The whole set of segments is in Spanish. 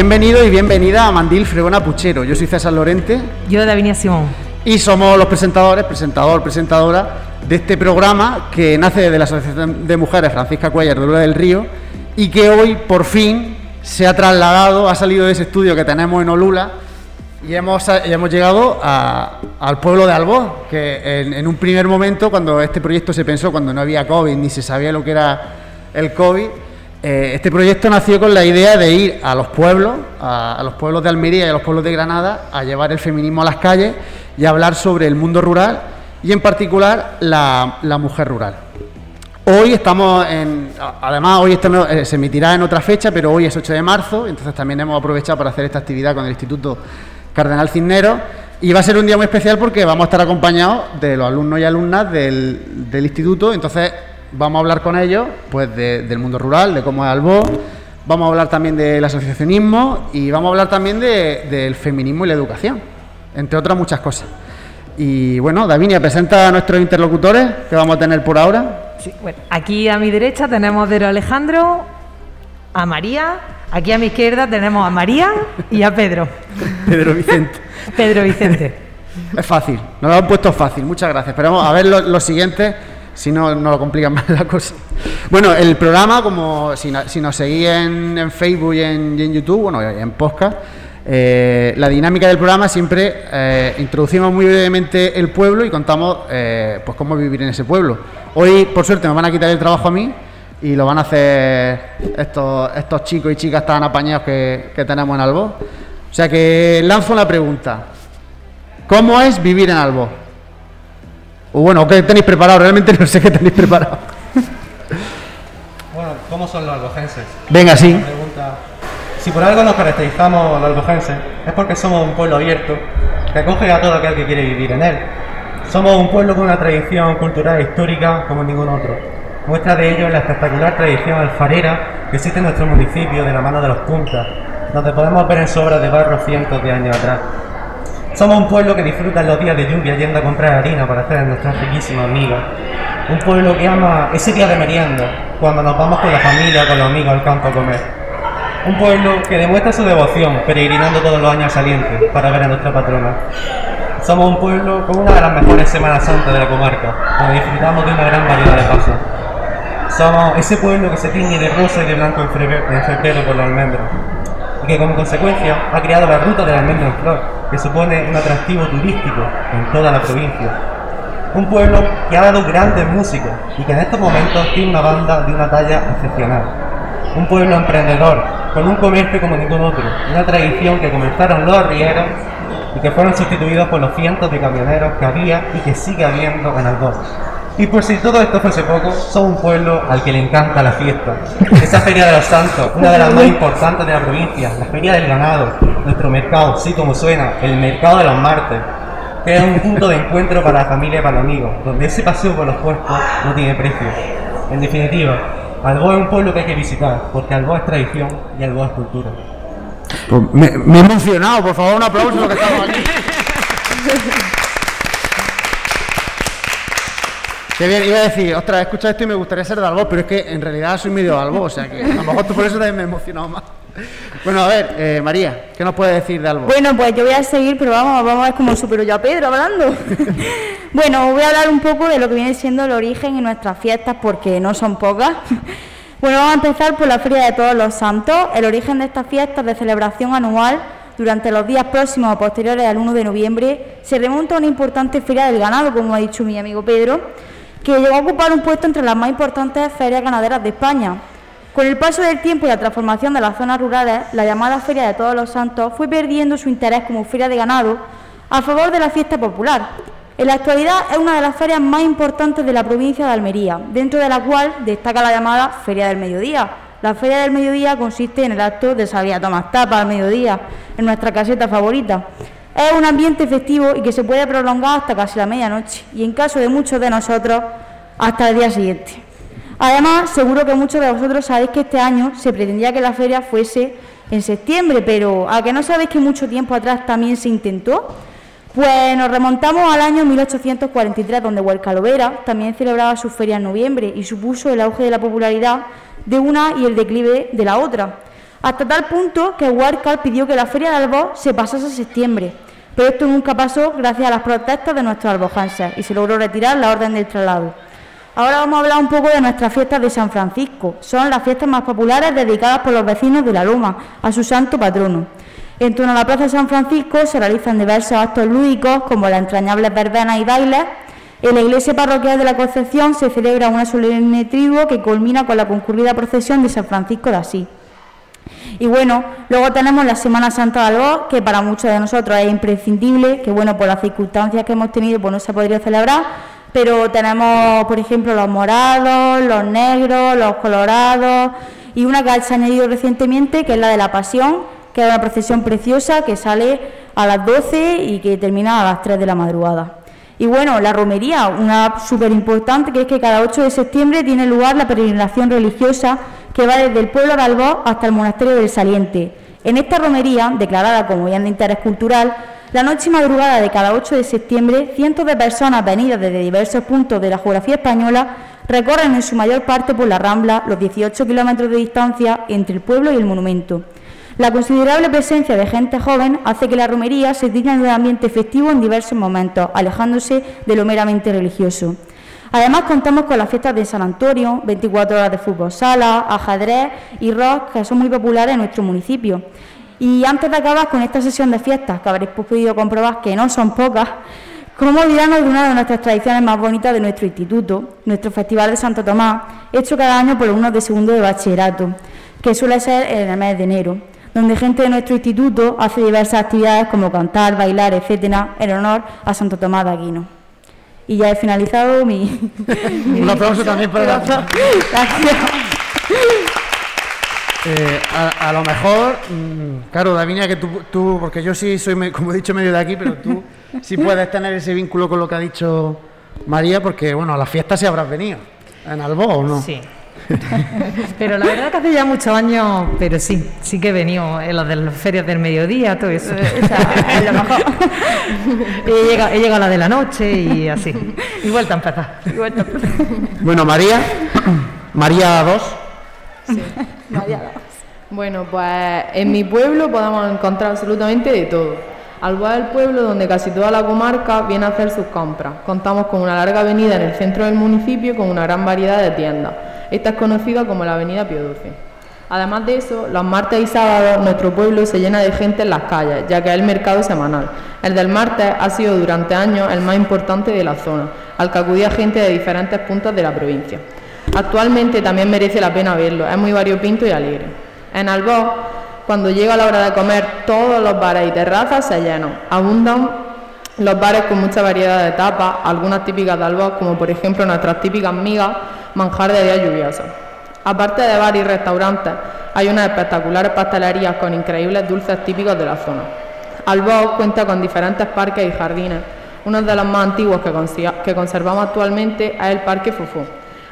Bienvenido y bienvenida a Mandil Fregona Puchero. Yo soy César Lorente. Yo, Davinia Simón. Y somos los presentadores, presentador, presentadora de este programa que nace desde la Asociación de Mujeres Francisca Cuellar de Lula del Río y que hoy por fin se ha trasladado, ha salido de ese estudio que tenemos en Olula y hemos, hemos llegado al pueblo de Alboz, que en, un primer momento, cuando este proyecto se pensó, cuando no había COVID ni se sabía lo que era el COVID, eh, este proyecto nació con la idea de ir a los pueblos, a, los pueblos de Almería y a los pueblos de Granada, a llevar el feminismo a las calles y a hablar sobre el mundo rural y en particular la, mujer rural. Hoy estamos en. Además, hoy eh, se emitirá en otra fecha, pero hoy es 8 de marzo, entonces también hemos aprovechado para hacer esta actividad con el Instituto Cardenal Cisneros. Y va a ser un día muy especial porque vamos a estar acompañados de los alumnos y alumnas del, del instituto. Entonces, Vamos a hablar con ellos pues del mundo rural, de cómo es Albo, vamos a hablar también del asociacionismo y vamos a hablar también del feminismo y la educación, entre otras muchas cosas. Y bueno, Davinia, presenta a nuestros interlocutores que vamos a tener por ahora. Sí, bueno, aquí a mi derecha tenemos a Alejandro, a María, aquí a mi izquierda tenemos a María y a Pedro. Pedro Vicente. Pedro Vicente. Es fácil, nos lo han puesto fácil, muchas gracias. Esperamos a ver los siguientes si no, no lo complican más la cosa. Bueno, el programa, como si, nos seguís en, Facebook y en, YouTube, bueno, en podcast, eh, la dinámica del programa siempre eh, introducimos muy brevemente el pueblo y contamos eh, pues cómo vivir en ese pueblo. Hoy, por suerte, me van a quitar el trabajo a mí y lo van a hacer estos, estos chicos y chicas tan apañados que, tenemos en Albo. O sea que lanzo una pregunta. ¿Cómo es vivir en Albo? O bueno, ¿qué tenéis preparado? Realmente no sé qué tenéis preparado. bueno, ¿cómo son los albojenses? Venga, sí. Si por algo nos caracterizamos los albojenses, es porque somos un pueblo abierto que acoge a todo aquel que quiere vivir en él. Somos un pueblo con una tradición cultural e histórica como ningún otro. Muestra de ello es la espectacular tradición alfarera que existe en nuestro municipio de la mano de los puntas, donde podemos ver en sobras de barro cientos de años atrás. Somos un pueblo que disfruta los días de lluvia yendo a comprar harina para hacer nuestras riquísimas amigas. Un pueblo que ama ese día de merienda, cuando nos vamos con la familia con los amigos al campo a comer. Un pueblo que demuestra su devoción, peregrinando todos los años salientes para ver a nuestra patrona. Somos un pueblo con una de las mejores Semanas Santas de la comarca, donde disfrutamos de una gran variedad de pasos. Somos ese pueblo que se tiñe de rosa y de blanco en febrero, por y que como consecuencia ha creado la ruta del almendro en flor, que supone un atractivo turístico en toda la provincia. Un pueblo que ha dado grandes músicos y que en estos momentos tiene una banda de una talla excepcional. Un pueblo emprendedor, con un comercio como ningún otro, una tradición que comenzaron los arrieros y que fueron sustituidos por los cientos de camioneros que había y que sigue habiendo en Algor. Y por si todo esto fuese poco, somos un pueblo al que le encanta la fiesta. Esa Feria de los Santos, una de las más importantes de la provincia, la Feria del Ganado, nuestro mercado, sí como suena, el Mercado de los Martes, que es un punto de encuentro para la familia y para los amigos, donde ese paseo por los puestos no tiene precio. En definitiva, Albo es un pueblo que hay que visitar, porque Albo es tradición y Albo es cultura. Pues me, me, he emocionado, por favor, un aplauso a que estamos aquí. Qué bien, iba a decir, ostras, he escuchado esto y me gustaría ser de algo, pero es que en realidad soy medio de algo, o sea que a lo mejor por eso también me he emocionado más. Bueno, a ver, eh, María, ¿qué nos puedes decir de algo? Bueno, pues yo voy a seguir, pero vamos, vamos a ver cómo supero yo a Pedro hablando. bueno, voy a hablar un poco de lo que viene siendo el origen en nuestras fiestas, porque no son pocas. bueno, vamos a empezar por la Feria de Todos los Santos. El origen de estas fiestas de celebración anual durante los días próximos o posteriores al 1 de noviembre se remonta a una importante feria del ganado, como ha dicho mi amigo Pedro que llegó a ocupar un puesto entre las más importantes ferias ganaderas de España. Con el paso del tiempo y la transformación de las zonas rurales, la llamada Feria de Todos los Santos fue perdiendo su interés como feria de ganado a favor de la fiesta popular. En la actualidad es una de las ferias más importantes de la provincia de Almería, dentro de la cual destaca la llamada Feria del Mediodía. La Feria del Mediodía consiste en el acto de salir a tomar tapas al mediodía, en nuestra caseta favorita. Es un ambiente festivo y que se puede prolongar hasta casi la medianoche y en caso de muchos de nosotros hasta el día siguiente. Además, seguro que muchos de vosotros sabéis que este año se pretendía que la feria fuese en septiembre, pero a que no sabéis que mucho tiempo atrás también se intentó, pues nos remontamos al año 1843, donde Huercalovera también celebraba su feria en noviembre y supuso el auge de la popularidad de una y el declive de la otra. hasta tal punto que Huarcal pidió que la feria de Albos se pasase a septiembre, pero esto nunca pasó gracias a las protestas de nuestros albojanses y se logró retirar la orden del traslado. Ahora vamos a hablar un poco de nuestras fiestas de San Francisco. Son las fiestas más populares dedicadas por los vecinos de la Loma a su santo patrono. En torno a la Plaza de San Francisco se realizan diversos actos lúdicos como las entrañables verbenas y bailes. En la iglesia parroquial de la Concepción se celebra una solemne triduo que culmina con la concurrida procesión de San Francisco de Asís. Y bueno, luego tenemos la Semana Santa de Albor, que para muchos de nosotros es imprescindible, que bueno, por las circunstancias que hemos tenido, pues no se podría celebrar, pero tenemos, por ejemplo, los morados, los negros, los colorados y una que se ha añadido recientemente, que es la de la Pasión, que es una procesión preciosa que sale a las 12 y que termina a las 3 de la madrugada. Y bueno, la romería, una súper importante, que es que cada 8 de septiembre tiene lugar la peregrinación religiosa que va desde el pueblo de Albó hasta el monasterio del Saliente. En esta romería, declarada como bien de interés cultural, la noche y madrugada de cada 8 de septiembre, cientos de personas venidas desde diversos puntos de la geografía española recorren en su mayor parte por la Rambla los 18 kilómetros de distancia entre el pueblo y el monumento. La considerable presencia de gente joven hace que la romería se digna de un ambiente festivo en diversos momentos, alejándose de lo meramente religioso. Además contamos con las fiestas de San Antonio, 24 horas de fútbol sala, ajedrez y rock, que son muy populares en nuestro municipio. Y antes de acabar con esta sesión de fiestas, que habréis podido comprobar que no son pocas, ¿cómo olvidarnos de una de nuestras tradiciones más bonitas de nuestro instituto, nuestro Festival de Santo Tomás, hecho cada año por alumnos de segundo de bachillerato, que suele ser en el mes de enero, donde gente de nuestro instituto hace diversas actividades como cantar, bailar, etcétera, en honor a Santo Tomás de Aquino. Y ya he finalizado mi... Un aplauso también para... Gracias. Eh, a, lo mejor, mm, claro, Davinia, que tú, porque yo sí soy, como he dicho, medio de aquí, pero tú sí puedes tener ese vínculo con lo que ha dicho María, porque, bueno, a las fiestas sí habrás venido. ¿En Albo o no? Sí. pero la verdad que hace ya muchos años, pero sí, sí que he venido en las de las ferias del mediodía, todo eso. Eh, he, llegado, he llegado a la de la noche y así. Y vuelta a empezar. Bueno, María, María 2. Sí. Bueno, pues en mi pueblo podemos encontrar absolutamente de todo. Alba es el pueblo donde casi toda la comarca viene a hacer sus compras. Contamos con una larga avenida en el centro del municipio con una gran variedad de tiendas. Esta es conocida como la Avenida Pío XII. Además de eso, los martes y sábados nuestro pueblo se llena de gente en las calles, ya que es el mercado semanal. El del martes ha sido durante años el más importante de la zona, al que acudía gente de diferentes puntos de la provincia. Actualmente también merece la pena verlo, es muy variopinto y alegre. En Albó, cuando llega la hora de comer, todos los bares y terrazas se llenan. Abundan los bares con mucha variedad de tapas, algunas típicas de Albó, como por ejemplo nuestras típicas migas, manjar de días lluviosos. Aparte de bares y restaurantes, hay unas espectaculares pastelerías con increíbles dulces típicos de la zona. Albó cuenta con diferentes parques y jardines. Uno de los más antiguos que, conservamos actualmente es el Parque Fufú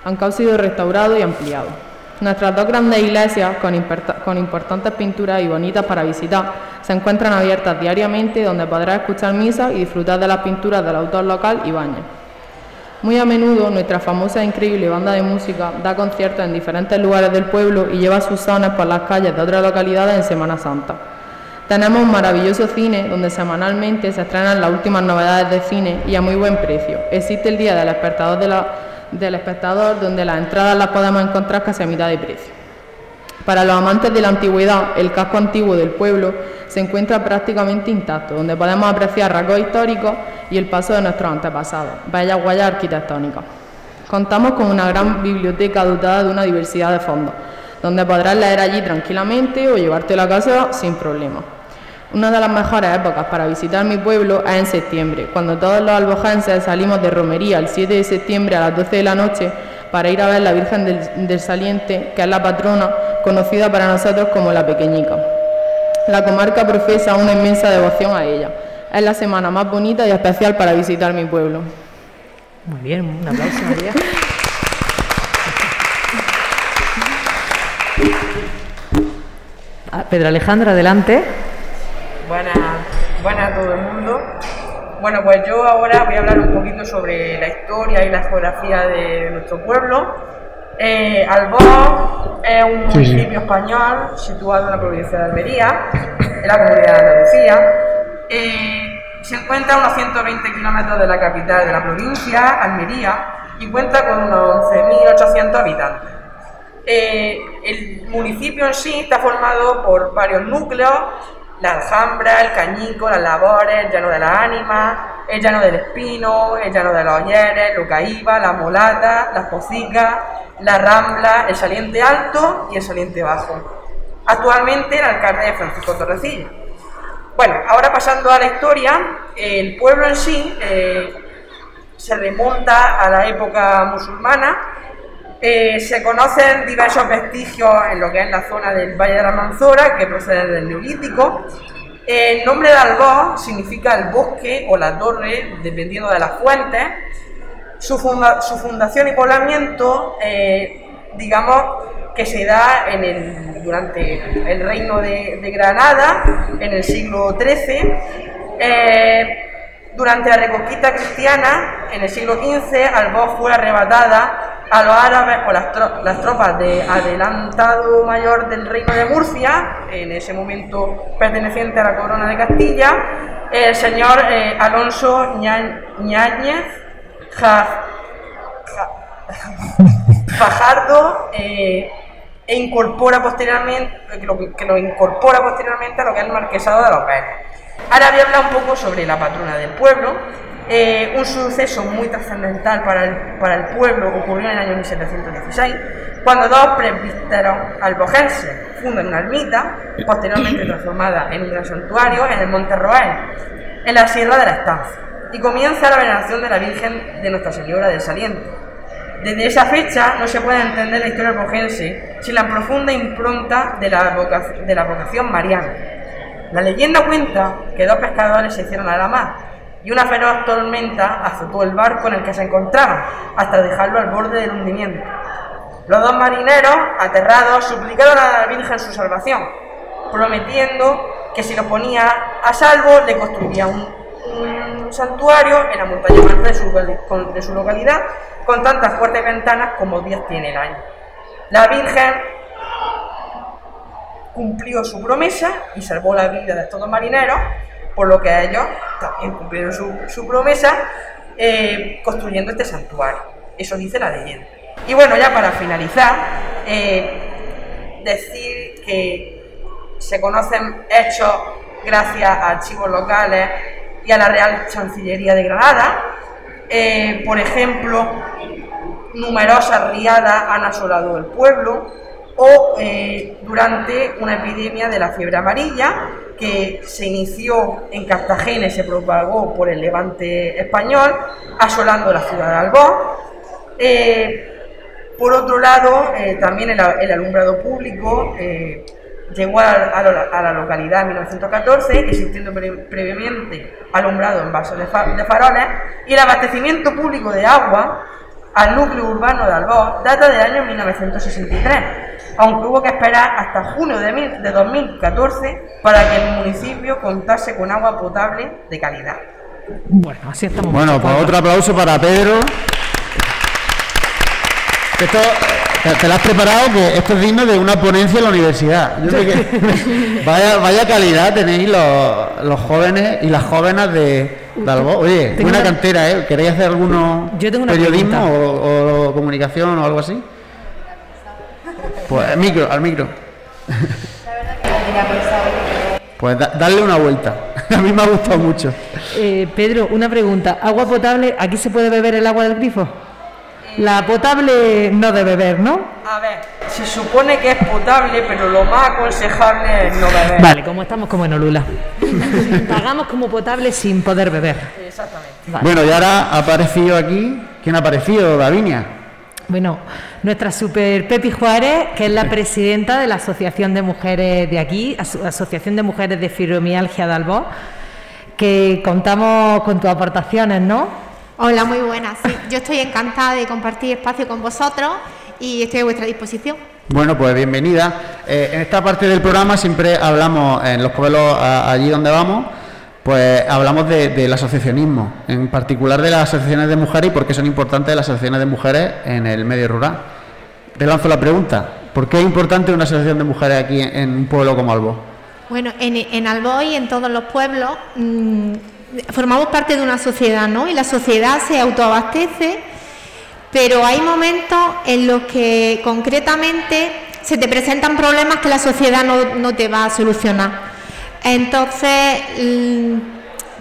aunque ha sido restaurado y ampliado. Nuestras dos grandes iglesias, con, importantes pinturas y bonitas para visitar, se encuentran abiertas diariamente donde podrás escuchar misa y disfrutar de las pinturas del autor local baños. Muy a menudo nuestra famosa e increíble banda de música da conciertos en diferentes lugares del pueblo y lleva sus sones por las calles de otras localidades en Semana Santa. Tenemos un maravilloso cine donde semanalmente se estrenan las últimas novedades de cine y a muy buen precio. Existe el Día del Despertador de la del espectador, donde las entradas las podemos encontrar casi a mitad de precio. Para los amantes de la antigüedad, el casco antiguo del pueblo se encuentra prácticamente intacto, donde podemos apreciar rasgos históricos y el paso de nuestros antepasados, bellas huellas arquitectónicas. Contamos con una gran biblioteca dotada de una diversidad de fondos, donde podrás leer allí tranquilamente o llevarte a casa sin problema. Una de las mejores épocas para visitar mi pueblo es en septiembre, cuando todos los albojenses salimos de romería el 7 de septiembre a las 12 de la noche para ir a ver la Virgen del, Saliente, que es la patrona conocida para nosotros como la Pequeñica. La comarca profesa una inmensa devoción a ella. Es la semana más bonita y especial para visitar mi pueblo. Muy bien, un aplauso María. Ah, Pedro Alejandro, adelante. Buenas, buenas a todo el mundo. Bueno, pues yo ahora voy a hablar un poquito sobre la historia y la geografía de nuestro pueblo. Eh, Albó es un municipio español situado en la provincia de Almería, en la comunidad de Andalucía. Eh, se encuentra a unos 120 kilómetros de la capital de la provincia, Almería, y cuenta con unos 11.800 habitantes. Eh, el municipio en sí está formado por varios núcleos, la Alhambra, el Cañico, las Labores, el Llano de la Ánima, el Llano del Espino, el Llano de los Olleres, Locaíba, la Molata, las Pocicas, la Rambla, el Saliente Alto y el Saliente Bajo. Actualmente el alcalde es Francisco Torrecilla. Bueno, ahora pasando a la historia, el pueblo en sí eh, se remonta a la época musulmana. Eh, se conocen diversos vestigios en lo que es la zona del Valle de la Manzora, que procede del Neolítico. El nombre de Albó significa el bosque o la torre, dependiendo de las fuentes. Su, fundación y poblamiento, eh, digamos, que se da durante el reino de, Granada en el siglo XIII. Eh, durante la reconquista cristiana, en el siglo XV, Albó fue arrebatada a los árabes por las, tropas de adelantado mayor del reino de Murcia, en ese momento perteneciente a la corona de Castilla, el señor eh, Alonso Ñáñez Fajardo. Eh, e incorpora posteriormente, que lo, incorpora posteriormente a lo que es el marquesado de los Vélez. Ahora voy a hablar un poco sobre la patrona del pueblo. Eh, un suceso muy trascendental para el, pueblo ocurrió en el año 1716, cuando dos presbíteros albojenses fundan una ermita, posteriormente transformada en un gran santuario en el Monte Roel, en la Sierra de la Estancia, y comienza la veneración de la Virgen de Nuestra Señora del Saliente desde esa fecha no se puede entender la historia bojense sin la profunda impronta de la vocación mariana. La leyenda cuenta que dos pescadores se hicieron a la mar y una feroz tormenta azotó el barco en el que se encontraban hasta dejarlo al borde del hundimiento. Los dos marineros, aterrados, suplicaron a la Virgen su salvación, prometiendo que si lo ponía a salvo le construiría un, santuario en la montaña más de de su localidad con tantas fuertes ventanas como días tiene el año. La Virgen cumplió su promesa y salvó la vida de estos dos marineros, por lo que ellos también cumplieron su, promesa eh, construyendo este santuario. Eso dice la leyenda. Y bueno, ya para finalizar, eh, decir que se conocen hechos gracias a archivos locales y a la Real Chancillería de Granada. Eh, por ejemplo, numerosas riadas han asolado el pueblo o durante una epidemia de la fiebre amarilla que se inició en Cartagena y se propagó por el levante español, asolando la ciudad de Albón. Eh, por otro lado, eh, también el, alumbrado público llegó a, la localidad en 1914, existiendo previamente alumbrado en vasos de, de faroles, y el abastecimiento público de agua al núcleo urbano de Albó data del año 1963, aunque hubo que esperar hasta junio de, 2014 para que el municipio contase con agua potable de calidad. Bueno, así estamos. Bueno, pues otro aplauso para Pedro. Esto te, lo has preparado, que esto es digno de una ponencia en la universidad. vaya, vaya calidad tenéis los, jóvenes y las jóvenes de, Albó. Oye, buena cantera, ¿eh? ¿Queréis hacer alguno periodismo o, comunicación o algo así? Pues al micro, al micro. Pues darle una vuelta. A mí me ha gustado mucho. Eh, Pedro, una pregunta. ¿Agua potable? ¿Aquí se puede beber el agua del grifo? La potable no de beber, ¿no? A ver, se supone que es potable, pero lo más aconsejable es no beber. Vale, como estamos como en Olula. Pagamos como potable sin poder beber. Exactamente. Bueno, y ahora ha aparecido aquí. ¿Quién ha aparecido, Davinia? Bueno, nuestra super Pepi Juárez, que es la presidenta de la Asociación de Mujeres de aquí, Asociación de Mujeres de Fibromialgia de Albó, que contamos con tus aportaciones, ¿no? Hola, muy buenas. yo estoy encantada de compartir espacio con vosotros y estoy a vuestra disposición. Bueno, pues bienvenida. Eh, en esta parte del programa siempre hablamos, en los pueblos allí donde vamos, pues hablamos del asociacionismo, en particular de las asociaciones de mujeres y por qué son importantes las asociaciones de mujeres en el medio rural. Te lanzo la pregunta. ¿Por qué es importante una asociación de mujeres aquí en, un pueblo como Albo? Bueno, en, en Albo y en todos los pueblos mm, formamos parte de una sociedad, ¿no? Y la sociedad se autoabastece, pero hay momentos en los que concretamente se te presentan problemas que la sociedad no, te va a solucionar. Entonces mm,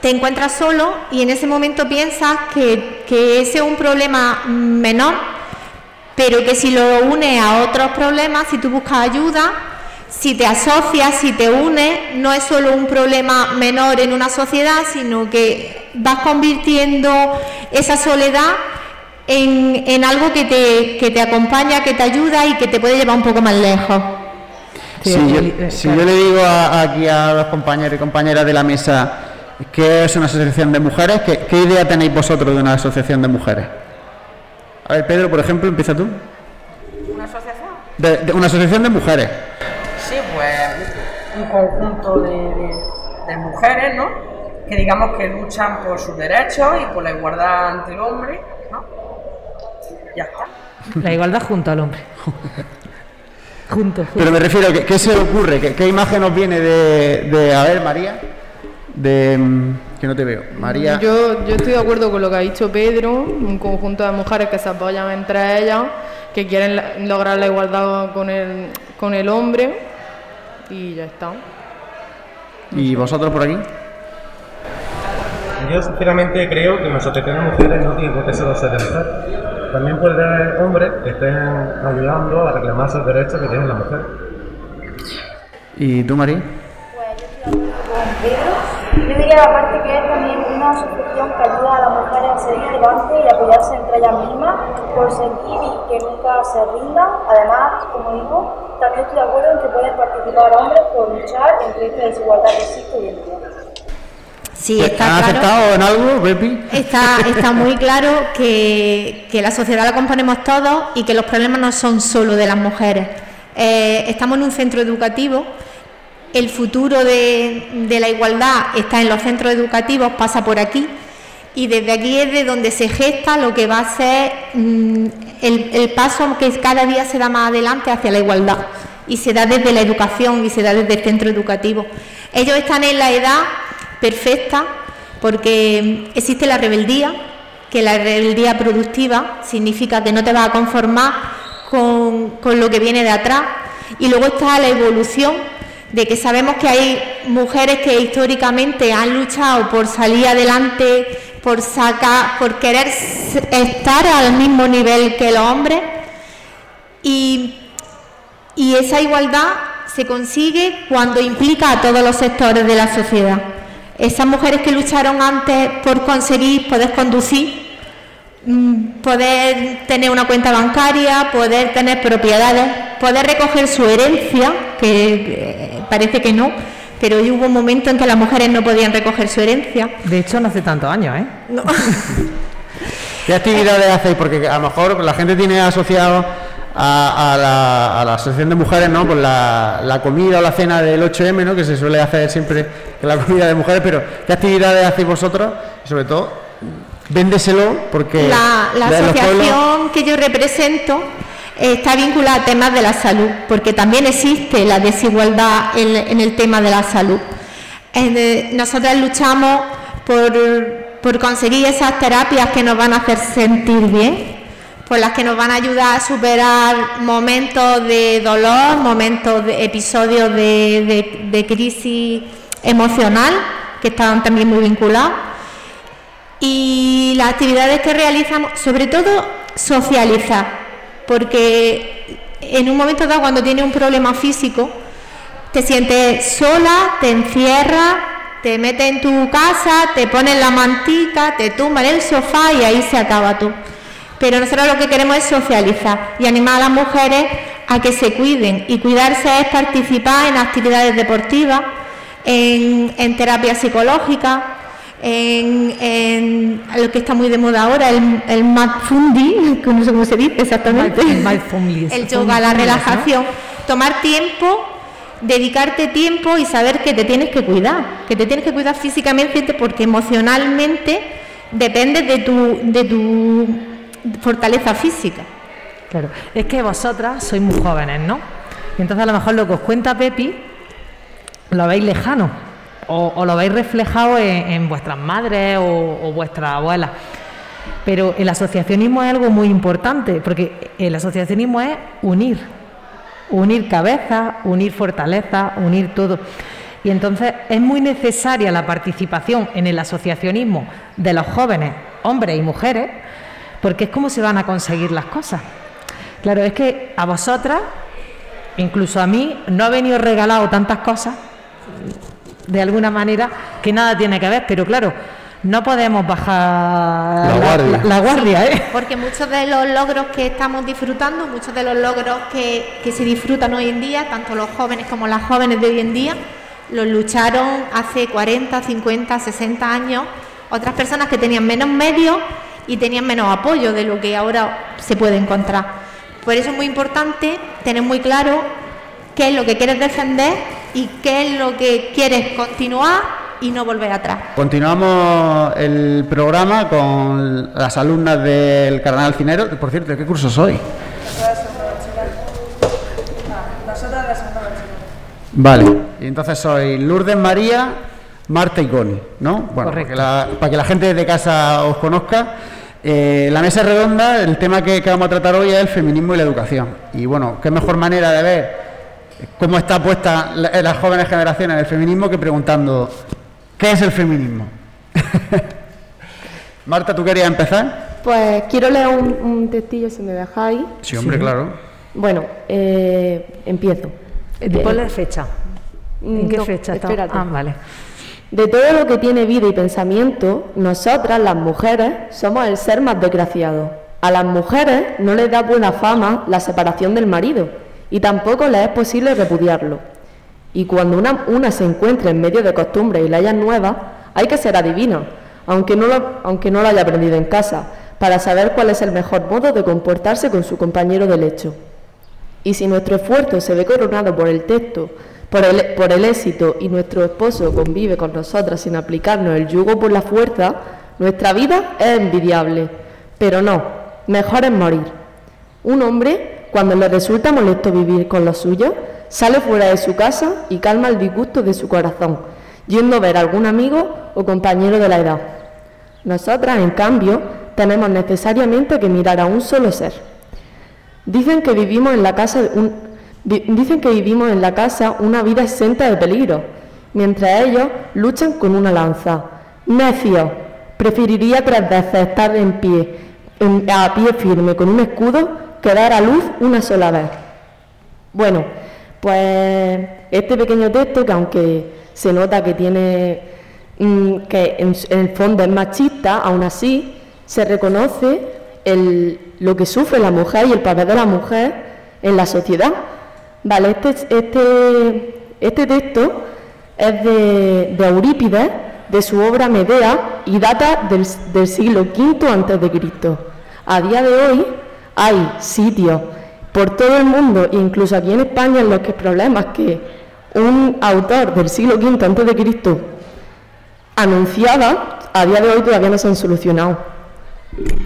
te encuentras solo y en ese momento piensas que, que ese es un problema menor, pero que si lo unes a otros problemas, si tú buscas ayuda, si te asocias, si te unes, no es solo un problema menor en una sociedad, sino que vas convirtiendo esa soledad en, algo que te, que te acompaña, que te ayuda y que te puede llevar un poco más lejos. si, yo, le digo aquí a los compañeros y compañeras de la mesa que es una asociación de mujeres, ¿qué, ¿qué, idea tenéis vosotros de una asociación de mujeres? A ver, Pedro, por ejemplo, empieza tú. ¿Una asociación? de una asociación de mujeres un conjunto de, mujeres, ¿no? Que digamos que luchan por sus derechos y por la igualdad ante el hombre, ¿no? Ya está. La igualdad junto al hombre. junto, Pero me refiero, ¿qué, qué se ocurre? ¿Qué, imagen nos viene de, a ver, María? De mm, que no te veo. María. Yo, yo estoy de acuerdo con lo que ha dicho Pedro, un conjunto de mujeres que se apoyan entre ellas, que quieren lograr la igualdad con el, con el hombre y ya está. ¿Y vosotros por aquí? Yo sinceramente creo que nosotros tenemos mujeres no tienen por qué ser mujer. También puede haber hombres que estén ayudando a reclamar esos derechos que tienen las mujeres. ¿Y tú, María? Pues yo estoy con Pedro. Yo diría aparte que es también una asociación que ayuda a las mujeres a seguir adelante y apoyarse entre ellas mismas, por sentir que nunca se rindan. Además, como digo, también estoy de acuerdo en que pueden participar hombres por luchar entre esta desigualdad que existe hoy en día. Sí, está claro, en algo, Pepi? Está, está muy claro que, que, la sociedad la componemos todos y que los problemas no son solo de las mujeres. Eh, estamos en un centro educativo, el futuro de, la igualdad está en los centros educativos, pasa por aquí y desde aquí es de donde se gesta lo que va a ser mm, el, paso que cada día se da más adelante hacia la igualdad y se da desde la educación y se da desde el centro educativo. Ellos están en la edad perfecta porque existe la rebeldía, que la rebeldía productiva significa que no te vas a conformar con, con lo que viene de atrás y luego está la evolución de que sabemos que hay mujeres que históricamente han luchado por salir adelante por sacar, por querer estar al mismo nivel que el hombre y, y esa igualdad se consigue cuando implica a todos los sectores de la sociedad. Esas mujeres que lucharon antes por conseguir poder conducir, poder tener una cuenta bancaria, poder tener propiedades, poder recoger su herencia, que eh, parece que no, pero hubo un momento en que las mujeres no podían recoger su herencia. De hecho, no hace tantos años, ¿eh? ¿Qué actividades hacéis? Porque a lo mejor la gente tiene asociado a, la, asociación de mujeres, ¿no? Pues la, comida o la cena del 8M, ¿no? Que se suele hacer siempre la comida de mujeres, pero ¿qué actividades hacéis vosotros? sobre todo, véndeselo porque... La, la asociación que yo represento está vinculada a temas de la salud, porque también existe la desigualdad en, el tema de la salud. nosotras luchamos por, conseguir esas terapias que nos van a hacer sentir bien, por las que nos van a ayudar a superar momentos de dolor, momentos de episodios de, de crisis emocional, que están también muy vinculados. Y las actividades que realizamos, sobre todo socializar, porque en un momento dado cuando tienes un problema físico, te sientes sola, te encierras, te metes en tu casa, te pones la mantica, te tumba en el sofá y ahí se acaba tú. Pero nosotros lo que queremos es socializar y animar a las mujeres a que se cuiden. Y cuidarse es participar en actividades deportivas, en, en terapia psicológica, en, lo que está muy de moda ahora, el, el mindfulness, no sé cómo se dice exactamente, el yoga, la relajación, tomar tiempo, dedicarte tiempo y saber que te tienes que cuidar, que te tienes que cuidar físicamente porque emocionalmente depende de tu, de tu fortaleza física. Claro, es que vosotras sois muy jóvenes, ¿no? Y entonces a lo mejor lo que os cuenta Pepi lo veis lejano o, lo veis reflejado en, vuestras madres o, o vuestras abuelas. Pero el asociacionismo es algo muy importante, porque el asociacionismo es unir, unir cabezas, unir fortaleza, unir todo. Y entonces es muy necesaria la participación en el asociacionismo de los jóvenes, hombres y mujeres, porque es como se van a conseguir las cosas. Claro, es que a vosotras, incluso a mí, no ha venido regalado tantas cosas, de alguna manera, que nada tiene que ver, pero claro, no podemos bajar la guardia, ¿eh? porque muchos de los logros que estamos disfrutando, muchos de los logros que, que, se disfrutan hoy en día, tanto los jóvenes como las jóvenes de hoy en día, los lucharon hace 40, 50, 60 años otras personas que tenían menos medios y tenían menos apoyo de lo que ahora se puede encontrar. Por eso es muy importante tener muy claro qué es lo que quieres defender y qué es lo que quieres continuar y no volver atrás. Continuamos el programa con las alumnas del Carnaval Cinero. Por cierto, ¿de qué curso soy? Vale, y entonces soy Lourdes María, Marta y Connie, ¿no? Bueno, para que la gente de casa os conozca. Eh, la mesa redonda, el tema que, que, vamos a tratar hoy es el feminismo y la educación. Y bueno, qué mejor manera de ver cómo está puesta las jóvenes generaciones del feminismo que preguntando ¿Qué es el feminismo? Marta, ¿tú querías empezar? Pues quiero leer un, textillo, si me dejáis. Sí, hombre, claro. Bueno, eh, empiezo. Ponle fecha. ¿En qué fecha está? Ah, vale. De todo lo que tiene vida y pensamiento, nosotras, las mujeres, somos el ser más desgraciado. A las mujeres no les da buena fama la separación del marido y tampoco les es posible repudiarlo. Y cuando una, una se encuentra en medio de costumbres y leyes nuevas, hay que ser adivina, aunque no, lo, aunque no haya aprendido en casa, para saber cuál es el mejor modo de comportarse con su compañero de lecho. Y si nuestro esfuerzo se ve coronado por el texto, por el, por el éxito y nuestro esposo convive con nosotras sin aplicarnos el yugo por la fuerza, nuestra vida es envidiable. Pero no, mejor es morir. Un hombre, cuando le resulta molesto vivir con los suyos, Sale fuera de su casa y calma el disgusto de su corazón, yendo a ver a algún amigo o compañero de la edad. Nosotras, en cambio, tenemos necesariamente que mirar a un solo ser. Dicen que vivimos en la casa dicen que vivimos en la casa una vida exenta de peligro, mientras ellos luchan con una lanza. Necio, preferiría tres veces estar en pie, a pie firme con un escudo que dar a luz una sola vez. Bueno, pues este pequeño texto, que aunque se nota que tiene mm, que en, el fondo es machista, aún así se reconoce lo que sufre la mujer y el papel de la mujer en la sociedad. Vale, este, este, este texto es de, Eurípides, de su obra Medea, y data del, del siglo V de Cristo. A día de hoy hay sitios por todo el mundo, incluso aquí en España, en los que problemas que un autor del siglo V antes de Cristo anunciaba, a día de hoy todavía no se han solucionado.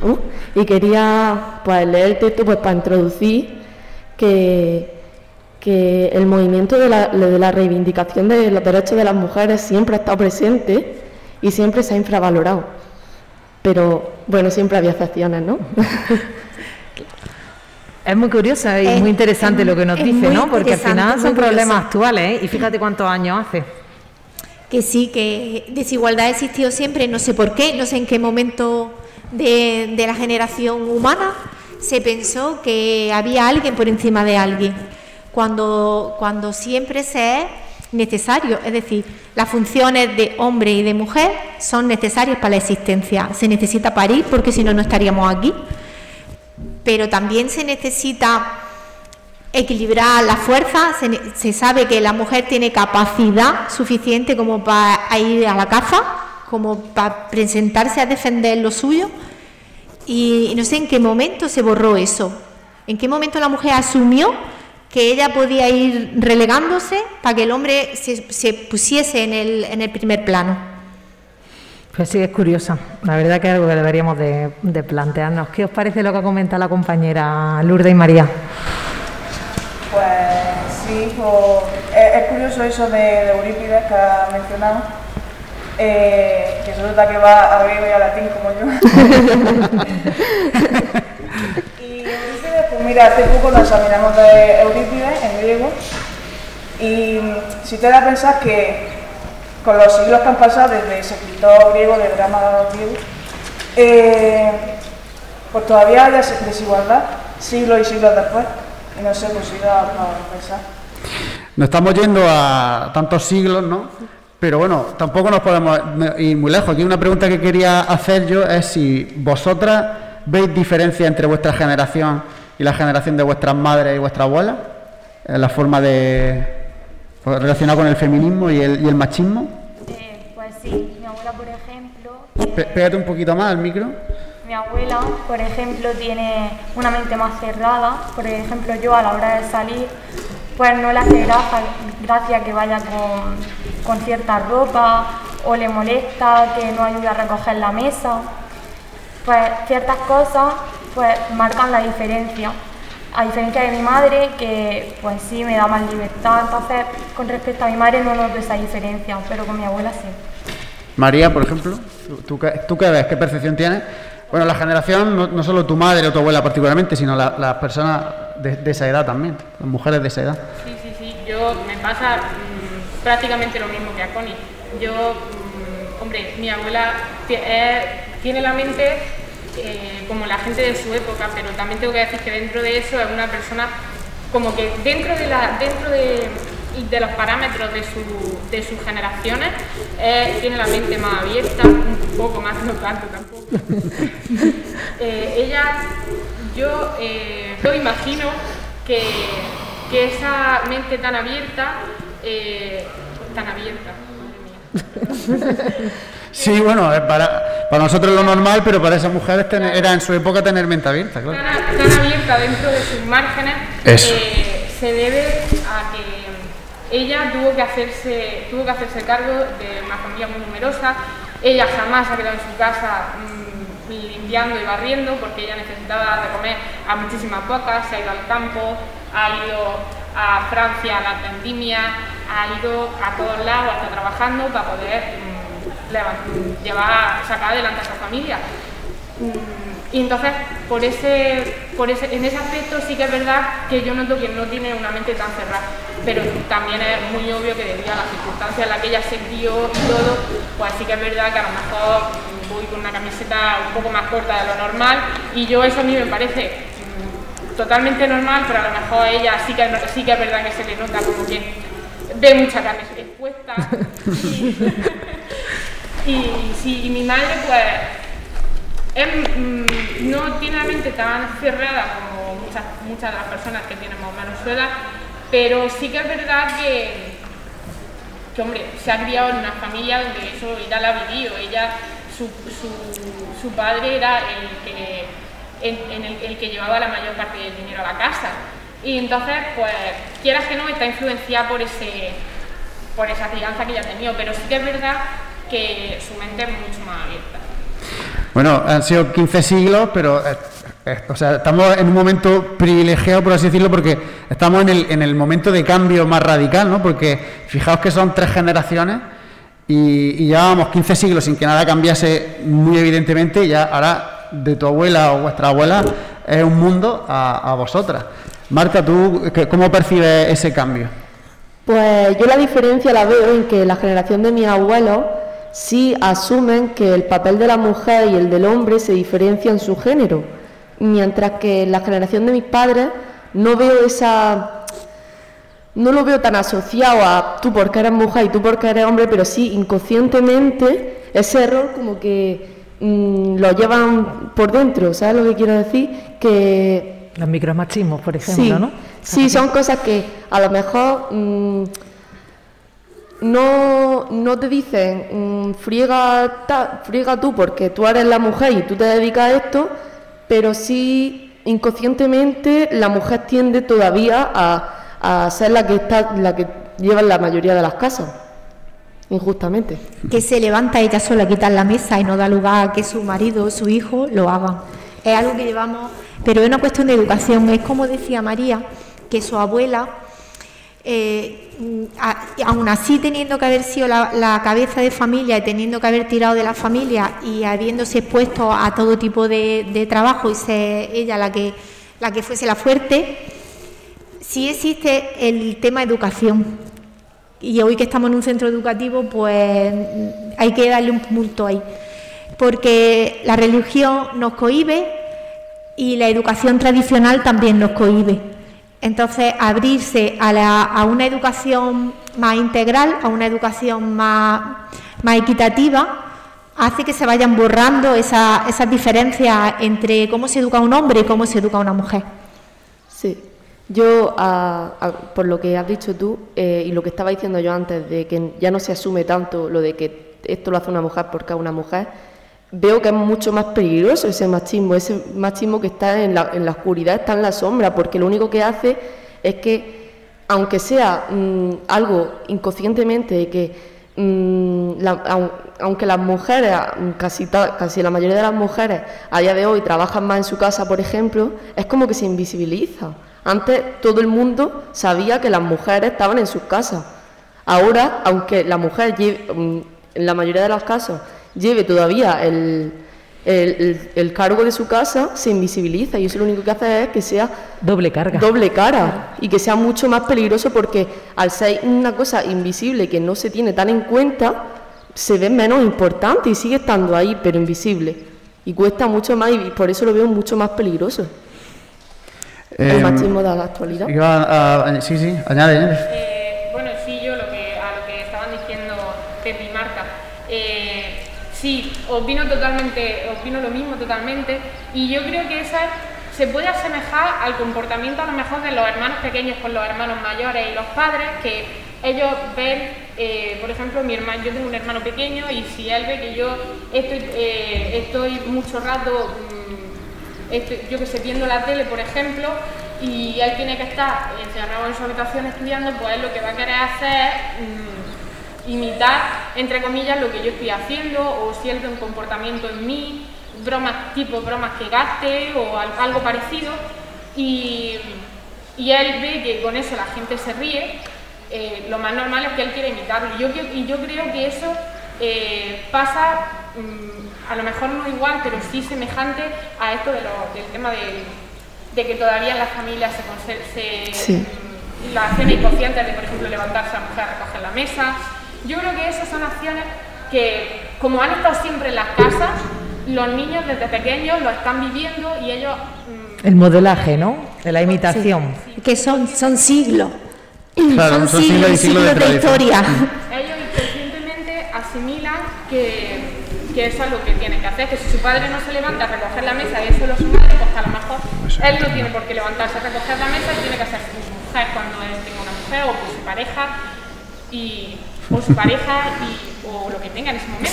Uh, y quería pues, leer el texto pues, para introducir que, que el movimiento de la, de la reivindicación de los derechos de las mujeres siempre ha estado presente y siempre se ha infravalorado. Pero bueno, siempre había excepciones, ¿no? Es muy curiosa y muy interesante lo que nos dice, ¿no? Porque al final son problemas actuales, ¿eh? Y fíjate cuántos años hace. Que sí, que desigualdad ha existido siempre, no sé por qué, no sé en qué momento de, de la generación humana se pensó que había alguien por encima de alguien, cuando, cuando siempre se es necesario, es decir, las funciones de hombre y de mujer son necesarias para la existencia. Se necesita parir porque si no, no estaríamos aquí pero también se necesita equilibrar la fuerza, se, sabe que la mujer tiene capacidad suficiente como para ir a la caza, como para presentarse a defender lo suyo, y, no sé en qué momento se borró eso, en qué momento la mujer asumió que ella podía ir relegándose para que el hombre se, pusiese en el, en el primer plano. Pues sí, es curiosa. La verdad que es algo que deberíamos de, plantearnos. ¿Qué os parece lo que comenta la compañera Lourdes y María? Pues sí, pues, es, curioso eso de, Eurípides que ha mencionado, eh, que resulta que va a griego y a latín como yo. y Eurípides, pues mira, hace poco nos examinamos de Eurípides en griego y si te da a pensar que con los siglos que han pasado desde ese escritor griego, del drama griego, eh, pues todavía hay desigualdad, siglos y siglos después, y no sé, si da para pensar. Nos estamos yendo a tantos siglos, ¿no? Pero bueno, tampoco nos podemos ir muy lejos. Aquí una pregunta que quería hacer yo es si vosotras veis diferencia entre vuestra generación y la generación de vuestras madres y vuestras abuelas, en la forma de relacionado con el feminismo y el, machismo. Eh, pues sí, mi abuela, por ejemplo. pégate un poquito más al micro. Mi abuela, por ejemplo, tiene una mente más cerrada. Por ejemplo, yo a la hora de salir, pues no le hace gracia, que vaya con, con cierta ropa o le molesta que no ayude a recoger la mesa. Pues ciertas cosas pues marcan la diferencia a diferencia de mi madre, que pues sí me da más libertad, entonces con respecto a mi madre no noto esa diferencia, pero con mi abuela sí. María, por ejemplo, ¿tú, tú, qué ves? ¿Qué percepción tienes? Bueno, la generación, no, solo tu madre o tu abuela particularmente, sino las personas de, esa edad también, las mujeres de esa edad. Sí, sí, sí, yo me pasa mm, prácticamente lo mismo que a Connie. Yo, mm, hombre, mi abuela eh, tiene la mente eh, como la gente de su época, pero también tengo que decir que dentro de eso es una persona como que dentro de, la, dentro de, de los parámetros de, su, de sus generaciones eh, tiene la mente más abierta, un poco más, no tanto tampoco. Eh, ella, yo, yo imagino que, que, esa mente tan abierta, tan abierta, Sí, bueno, para, para nosotros lo normal, pero para esas mujeres era en su época tener mente abierta, claro. Tan, abierta dentro de sus márgenes eh, se debe a que ella tuvo que hacerse tuvo que hacerse cargo de una familia muy numerosa. Ella jamás ha quedado en su casa mm, limpiando y barriendo porque ella necesitaba de comer a muchísimas pocas, se ha ido al campo, ha ido a Francia a la vendimia, ha ido a todos lados, está trabajando para poder mm, llevar, sacar adelante a su familia. Mm, y entonces, por ese, por ese, en ese aspecto sí que es verdad que yo noto que no tiene una mente tan cerrada, pero también es muy obvio que debido a las circunstancias en las que ella se crió y todo, pues sí que es verdad que a lo mejor voy con una camiseta un poco más corta de lo normal y yo eso a mí me parece mm, totalmente normal, pero a lo mejor ella sí que, sí que es verdad que se le nota como que ve mucha carne expuesta. Y si mi madre, pues, mm, no tiene la mente tan cerrada como muchas, muchas de las personas que tienen más o menos su pero sí que es verdad que, que, hombre, se ha criado en una familia donde eso ella la ha vivido. Ella, su, su, su padre era el que, en, el, el, que llevaba la mayor parte del dinero a la casa. Y entonces, pues, quieras que no, está influenciada por ese por esa crianza que ella ha tenido, pero sí que es verdad que su mente es mucho más abierta. Bueno, han sido 15 siglos, pero eh, eh, o sea, estamos en un momento privilegiado, por así decirlo, porque estamos en el, en el momento de cambio más radical, ¿no? Porque fijaos que son tres generaciones y, y llevábamos 15 siglos sin que nada cambiase muy evidentemente, y ya ahora de tu abuela o vuestra abuela es un mundo a, a vosotras. Marta, ¿tú cómo percibes ese cambio? Pues yo la diferencia la veo en que la generación de mis abuelos sí asumen que el papel de la mujer y el del hombre se diferencian en su género, mientras que la generación de mis padres no veo esa no lo veo tan asociado a tú porque eres mujer y tú porque eres hombre, pero sí inconscientemente ese error como que mm, lo llevan por dentro, ¿sabes lo que quiero decir? Que los micromachismos, por ejemplo, ¿no? Sí, son cosas que a lo mejor mm, no, no te dicen, mm, friega, friega tú porque tú eres la mujer y tú te dedicas a esto, pero sí inconscientemente la mujer tiende todavía a, a ser la que está, la que lleva la mayoría de las casas. injustamente. Que se levanta ella sola a quitar la mesa y no da lugar a que su marido o su hijo lo hagan. Es algo que llevamos, pero es una cuestión de educación. Es como decía María, que su abuela, eh, aún así teniendo que haber sido la, cabeza de familia y teniendo que haber tirado de la familia y habiéndose expuesto a todo tipo de, trabajo y ser ella la que, la que fuese la fuerte, sí existe el tema educación y hoy que estamos en un centro educativo, pues hay que darle un punto ahí. Porque la religión nos cohibe y la educación tradicional también nos cohibe. Entonces, abrirse a, una educación más integral, a una educación más, equitativa, hace que se vayan borrando esas diferencias entre cómo se educa un hombre y cómo se educa una mujer. Sí, yo, por lo que has dicho tú eh, y lo que estaba diciendo yo antes, de que ya no se asume tanto lo de que esto lo hace una mujer porque es una mujer, veo que es mucho más peligroso ese machismo, ese machismo que está en la, en la oscuridad, está en la sombra, porque lo único que hace es que, aunque sea mm, algo inconscientemente que, mm, aunque las mujeres, casi, casi la mayoría de las mujeres a día de hoy trabajan más en su casa, por ejemplo, es como que se invisibiliza. Antes todo el mundo sabía que las mujeres estaban en sus casas. Ahora, aunque la mujer mm, en la mayoría de los casos lleve todavía el, cargo de su casa, se invisibiliza y eso lo único que hace es que sea doble carga. Doble cara y que sea mucho más peligroso porque al ser una cosa invisible que no se tiene tan en cuenta, se ve menos importante y sigue estando ahí, pero invisible. Y cuesta mucho más y por eso lo veo mucho más peligroso el em, machismo de la actualidad. sí, sí, añade. Eh, bueno, sí, yo lo que, a lo que estaban diciendo Pepi y Marta. Eh, sí, opino totalmente, opino lo mismo totalmente. Y yo creo que esa se puede asemejar al comportamiento a lo mejor de los hermanos pequeños con los hermanos mayores y los padres, que ellos ven, eh, por ejemplo, mi hermano, yo tengo un hermano pequeño y si él ve que yo estoy, estoy mucho rato yo que sé, viendo la tele, por ejemplo, y él tiene que estar encerrado en su habitación estudiando, pues él lo que va a querer hacer es mm, imitar, entre comillas, lo que yo estoy haciendo, o si él ve un comportamiento en mí, bromas tipo bromas que gaste o algo parecido, y, él ve que con eso la gente se ríe, eh, lo más normal es que él quiera imitarlo. Y yo, y yo creo que eso eh, pasa mm, a lo mejor no igual, pero sí semejante a esto de del tema de, que todavía en las familias se, se mm, la acción inconsciente de, por ejemplo, levantarse a la mujer a recoger la mesa. Yo creo que esas son acciones que, como han estado siempre en las casas, los niños desde pequeños lo están viviendo y ellos... Mm, El modelaje, ¿no? De la imitación. Que son, son siglos. son, siglos, y siglos, de, historia que, que eso es lo que tiene que hacer, que si su padre no se levanta a recoger la mesa y eso lo su madre, pues a lo mejor él no tiene por qué levantarse a recoger la mesa, y tiene que hacer su mujer cuando él tenga una mujer o su pareja y o su pareja y, o lo que tenga en ese momento.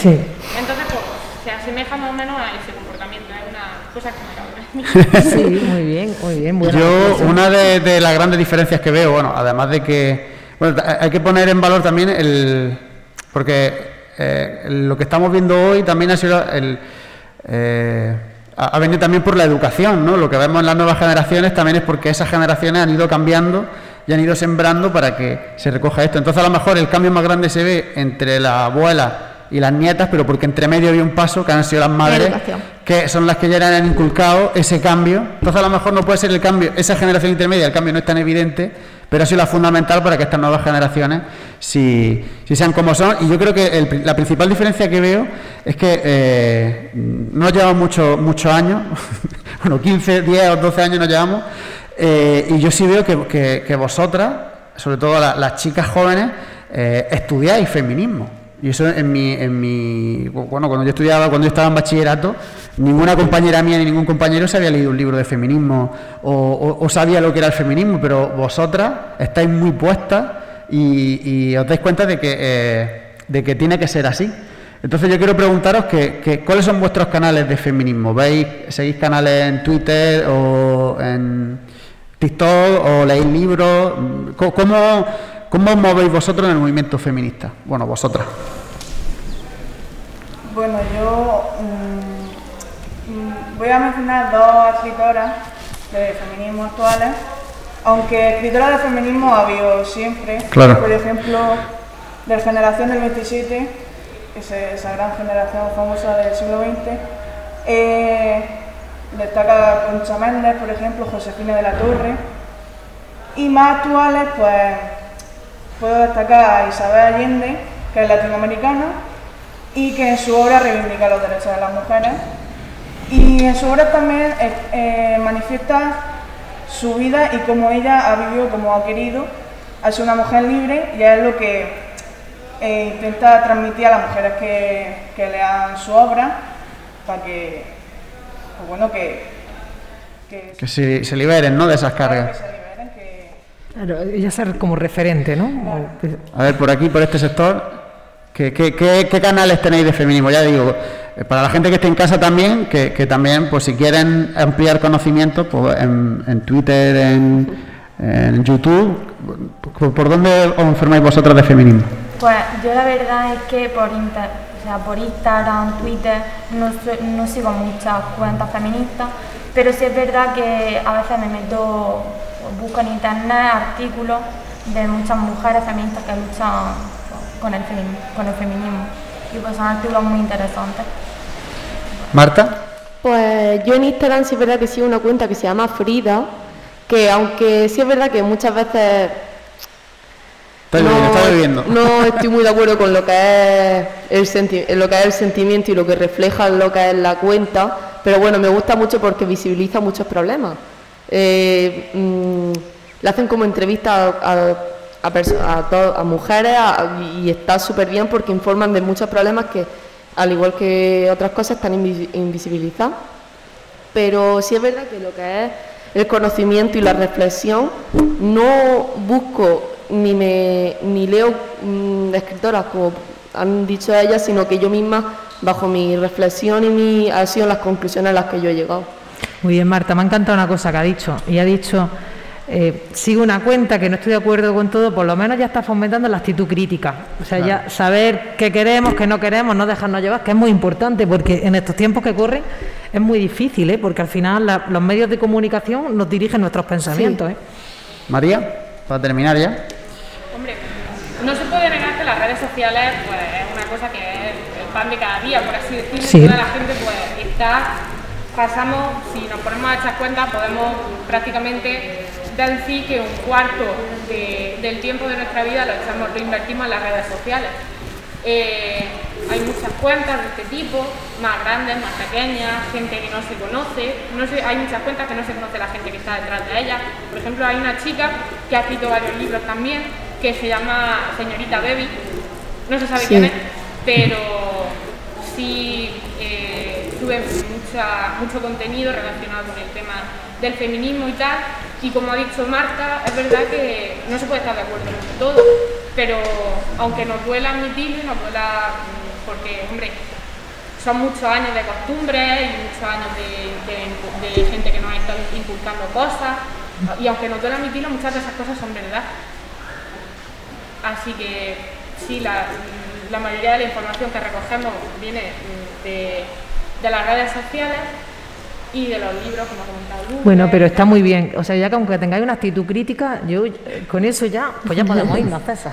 Entonces, pues, se asemeja más o menos a ese comportamiento, es una cosa que me Sí, muy bien, muy bien. Yo, una de, de, las grandes diferencias que veo, bueno, además de que, bueno, hay que poner en valor también el, porque eh, lo que estamos viendo hoy también ha sido el, eh, ha venido también por la educación, ¿no? Lo que vemos en las nuevas generaciones también es porque esas generaciones han ido cambiando y han ido sembrando para que se recoja esto. Entonces a lo mejor el cambio más grande se ve entre la abuela y las nietas, pero porque entre medio había un paso que han sido las madres, que son las que ya han inculcado ese cambio. Entonces a lo mejor no puede ser el cambio, esa generación intermedia, el cambio no es tan evidente, pero ha sido la fundamental para que estas nuevas generaciones si, sean como son. Y yo creo que la principal diferencia que veo es que eh, no llevamos muchos mucho años, bueno, 15, 10 o 12 años nos llevamos, eh, y yo sí veo que, vosotras, sobre todo las chicas jóvenes, eh, estudiáis feminismo. Y eso en mi, en mi. Bueno, cuando yo estudiaba, cuando yo estaba en bachillerato, ninguna compañera mía ni ningún compañero se había leído un libro de feminismo o, sabía lo que era el feminismo, pero vosotras estáis muy puestas y, os dais cuenta de que, eh, de que tiene que ser así. Entonces yo quiero preguntaros que, cuáles son vuestros canales de feminismo. ¿Veis, seguís canales en Twitter o en TikTok o leéis libros? ¿Cómo, ¿Cómo os movéis vosotros en el movimiento feminista? Bueno, vosotras. Bueno, yo mm, mm, voy a mencionar dos escritoras de feminismo actuales, aunque escritoras de feminismo ha habido siempre. Claro. Por ejemplo, de la generación del 27, esa gran generación famosa del siglo XX, eh, destaca Concha Méndez, por ejemplo, Josefina de la Torre. Y más actuales, pues puedo destacar a Isabel Allende, que es latinoamericana, y que en su obra reivindica los derechos de las mujeres. Y en su obra también eh, eh, manifiesta su vida y cómo ella ha vivido, como ha querido, ha sido una mujer libre y es lo que eh, intenta transmitir a las mujeres que, que lean su obra para que, pues bueno, que, que, se, se, liberen ¿no? de esas cargas. Claro, ella ser como referente, ¿no? A ver, por aquí, por este sector, ¿Qué, qué, canales tenéis de feminismo? Ya digo, eh, para la gente que esté en casa también, que, también, pues si quieren ampliar conocimiento, pues en, Twitter, en, YouTube, ¿por, dónde os informáis vosotros de feminismo? Pues yo la verdad es que por, por Instagram, Twitter, no, no sigo muchas cuentas feministas, pero sí es verdad que a veces me meto, busco en internet artículos de muchas mujeres feministas que luchan con el, con el feminismo. Y pues son artículos muy interesantes. Marta. Pues yo en Instagram sí es verdad que sigo una cuenta que se llama Frida, que aunque sí es verdad que muchas veces no, no, estoy muy de acuerdo con lo que es el lo que es el sentimiento y lo que refleja lo que es la cuenta, pero bueno, me gusta mucho porque visibiliza muchos problemas. Eh, mm, le hacen como entrevistas a a, a, mujeres y está súper bien porque informan de muchos problemas que, al igual que otras cosas, están invisibilizados. Pero sí es verdad que lo que es el conocimiento y la reflexión, no busco ni, me, ni leo mm, escritoras como han dicho ellas, sino que yo misma, bajo mi reflexión y mi, han sido las conclusiones a las que yo he llegado. Muy bien, Marta, me ha encantado una cosa que ha dicho. Y ha dicho eh, sigo una cuenta que no estoy de acuerdo con todo, por lo menos ya está fomentando la actitud crítica. O sea, ya saber qué queremos, qué no queremos, no dejarnos llevar, que es muy importante, porque en estos tiempos que corren es muy difícil, ¿eh? porque al final los medios de comunicación nos dirigen nuestros pensamientos. ¿eh? María, para terminar ya. No se puede negar que las redes sociales pues, es una cosa que es el pan de cada día, por así decirlo, toda la gente pues está pasamos, si nos ponemos a echar cuenta, podemos prácticamente decir que un cuarto del tiempo de nuestra vida lo, echamos, lo invertimos en las redes sociales. Eh, hay muchas cuentas de este tipo, más grandes, más pequeñas, gente que no se conoce, no sé, hay muchas cuentas que no se conoce la gente que está detrás de ellas. Por ejemplo, hay una chica que ha escrito varios libros también, que se llama Señorita Baby, no se sabe quién es, pero sí eh, tuve mucho contenido relacionado con el tema del feminismo y tal, y como ha dicho Marta, es verdad que no se puede estar de acuerdo en todo, pero aunque nos duela admitirlo, nos duela mm, porque, hombre, son muchos años de costumbres y muchos años de, gente que nos ha estado inculcando cosas, y aunque nos duela admitirlo, muchas de esas cosas son verdad. Así que sí, la, mayoría de la información que recogemos viene de, de las redes sociales y de los libros, como ha comentado Bueno, pero está muy bien. O sea, ya que aunque tengáis una actitud crítica, yo eh, con eso ya, pues ya podemos irnos, César.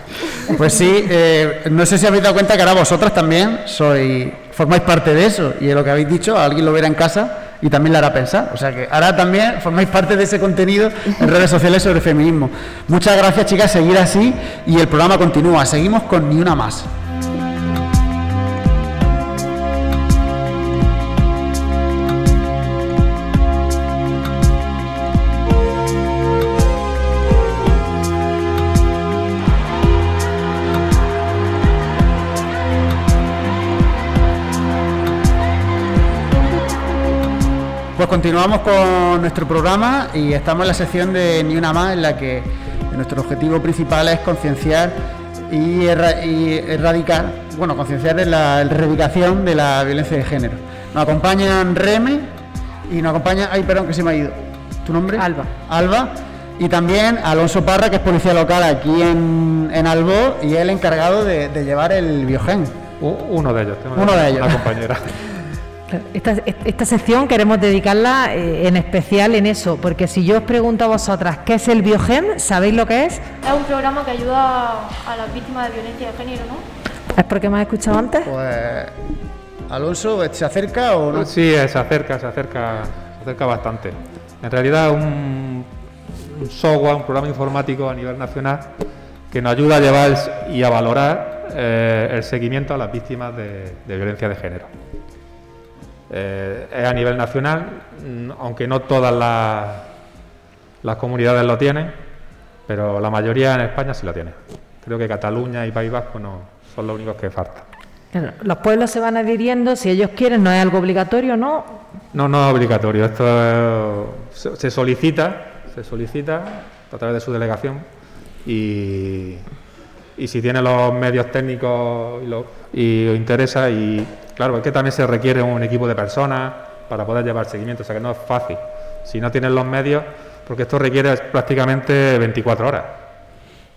Pues sí, eh, no sé si habéis dado cuenta que ahora vosotras también sois, formáis parte de eso. Y de lo que habéis dicho, alguien lo verá en casa y también le hará pensar. O sea que ahora también formáis parte de ese contenido en redes sociales sobre feminismo. Muchas gracias, chicas, seguir así y el programa continúa. Seguimos con Ni Una Más. Pues continuamos con nuestro programa y estamos en la sección de Ni una más en la que nuestro objetivo principal es concienciar y, erradicar, bueno, concienciar en la erradicación de la violencia de género. Nos acompañan Reme y nos acompaña, ay, perdón, que se me ha ido. ¿Tu nombre? Alba. Alba. Y también Alonso Parra, que es policía local aquí en, en Albó y es el encargado de, llevar el biogen. uno de ellos, tengo uno de ellos. Una compañera. Esta, sección queremos dedicarla eh, en especial en eso, porque si yo os pregunto a vosotras qué es el Biogen, ¿sabéis lo que es? Es un programa que ayuda a las víctimas de violencia de género, ¿no? ¿Es porque me has escuchado antes? Pues Alonso, ¿se acerca o no? Sí, se acerca, se acerca, se acerca bastante. En realidad es un, software, un programa informático a nivel nacional que nos ayuda a llevar y a valorar eh, el seguimiento a las víctimas de violencia de género. Eh, es a nivel nacional, mm, aunque no todas las, las comunidades lo tienen, pero la mayoría en España sí lo tiene. Creo que Cataluña y País Vasco no son los únicos que faltan. los pueblos se van adhiriendo, si ellos quieren, no es algo obligatorio, ¿no? No, no es obligatorio. Esto se, solicita, se solicita a través de su delegación y, y si tiene los medios técnicos y, lo, y os interesa y Claro, es que también se requiere un equipo de personas para poder llevar seguimiento, o sea que no es fácil. Si no tienes los medios, porque esto requiere prácticamente 24 horas.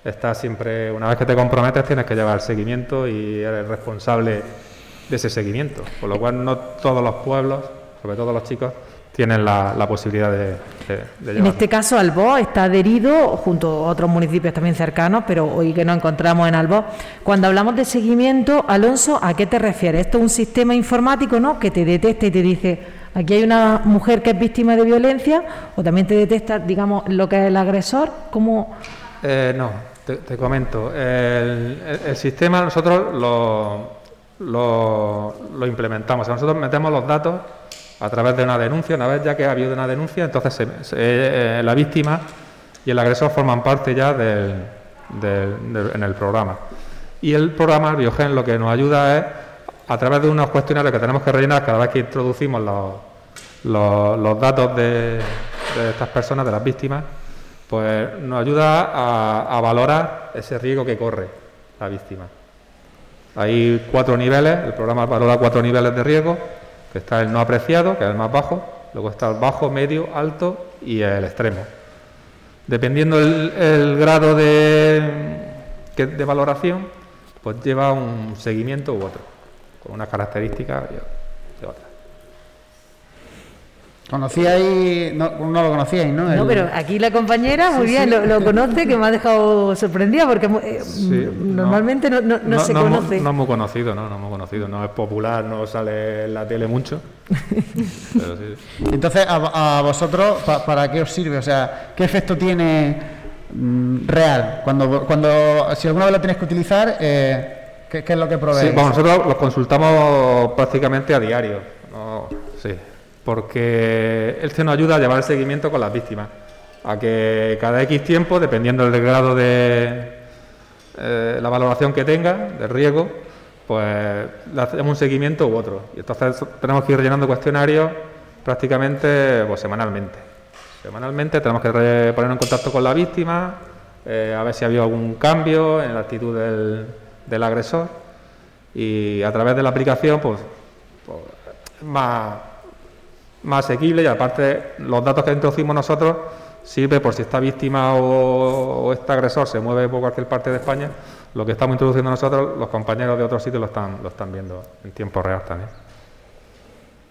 Estás siempre, una vez que te comprometes, tienes que llevar seguimiento y eres responsable de ese seguimiento. Por lo cual, no todos los pueblos, sobre todo los chicos, tienen la, posibilidad de, de, En este caso, Albó está adherido junto a otros municipios también cercanos, pero hoy que nos encontramos en Albó. Cuando hablamos de seguimiento, Alonso, ¿a qué te refieres? Esto es un sistema informático ¿no? que te detecta y te dice, aquí hay una mujer que es víctima de violencia, o también te detecta, digamos, lo que es el agresor. ¿Cómo...? Eh, no, te, comento. El, sistema nosotros lo, lo, lo implementamos. nosotros metemos los datos a través de una denuncia. Una vez ya que ha habido una denuncia, entonces eh, la víctima y el agresor forman parte ya del, en el programa. Y el programa, el Biogen, lo que nos ayuda es, a través de unos cuestionarios que tenemos que rellenar cada vez que introducimos los, los, datos de, estas personas, de las víctimas, pues nos ayuda a, a valorar ese riesgo que corre la víctima. Hay cuatro niveles, el programa valora cuatro niveles de riesgo está el no apreciado, que es el más bajo, luego está el bajo, medio, alto y el extremo. Dependiendo el, grado de, de valoración, pues lleva un seguimiento u otro, con una característica de otra. Conocíais, no, no lo conocíais, ¿no? No, pero aquí la compañera muy bien Lo, conoce, que me ha dejado sorprendida porque eh, normalmente no, no, se conoce. No, hemos conocido, no, no hemos conocido, no es popular, no sale en la tele mucho. Entonces, a, vosotros, ¿para qué os sirve? O sea, ¿qué efecto tiene mm, real? Cuando, cuando, si alguna vez lo tienes que utilizar, eh, ¿qué, es lo que provee? Sí, bueno, nosotros los consultamos prácticamente a diario. sí porque se nos ayuda a llevar el seguimiento con las víctimas, a que cada X tiempo, dependiendo del grado de eh, la valoración que tenga, del riesgo, pues le hacemos un seguimiento u otro. Y entonces tenemos que ir rellenando cuestionarios prácticamente pues, semanalmente. Semanalmente tenemos que ponernos en contacto con la víctima, eh, a ver si ha habido algún cambio en la actitud del, del agresor y a través de la aplicación, pues, pues más más asequible y aparte los datos que introducimos nosotros sirve por si esta víctima o, este agresor se mueve por cualquier parte de España, lo que estamos introduciendo nosotros, los compañeros de otros sitios lo están, lo están viendo en tiempo real también.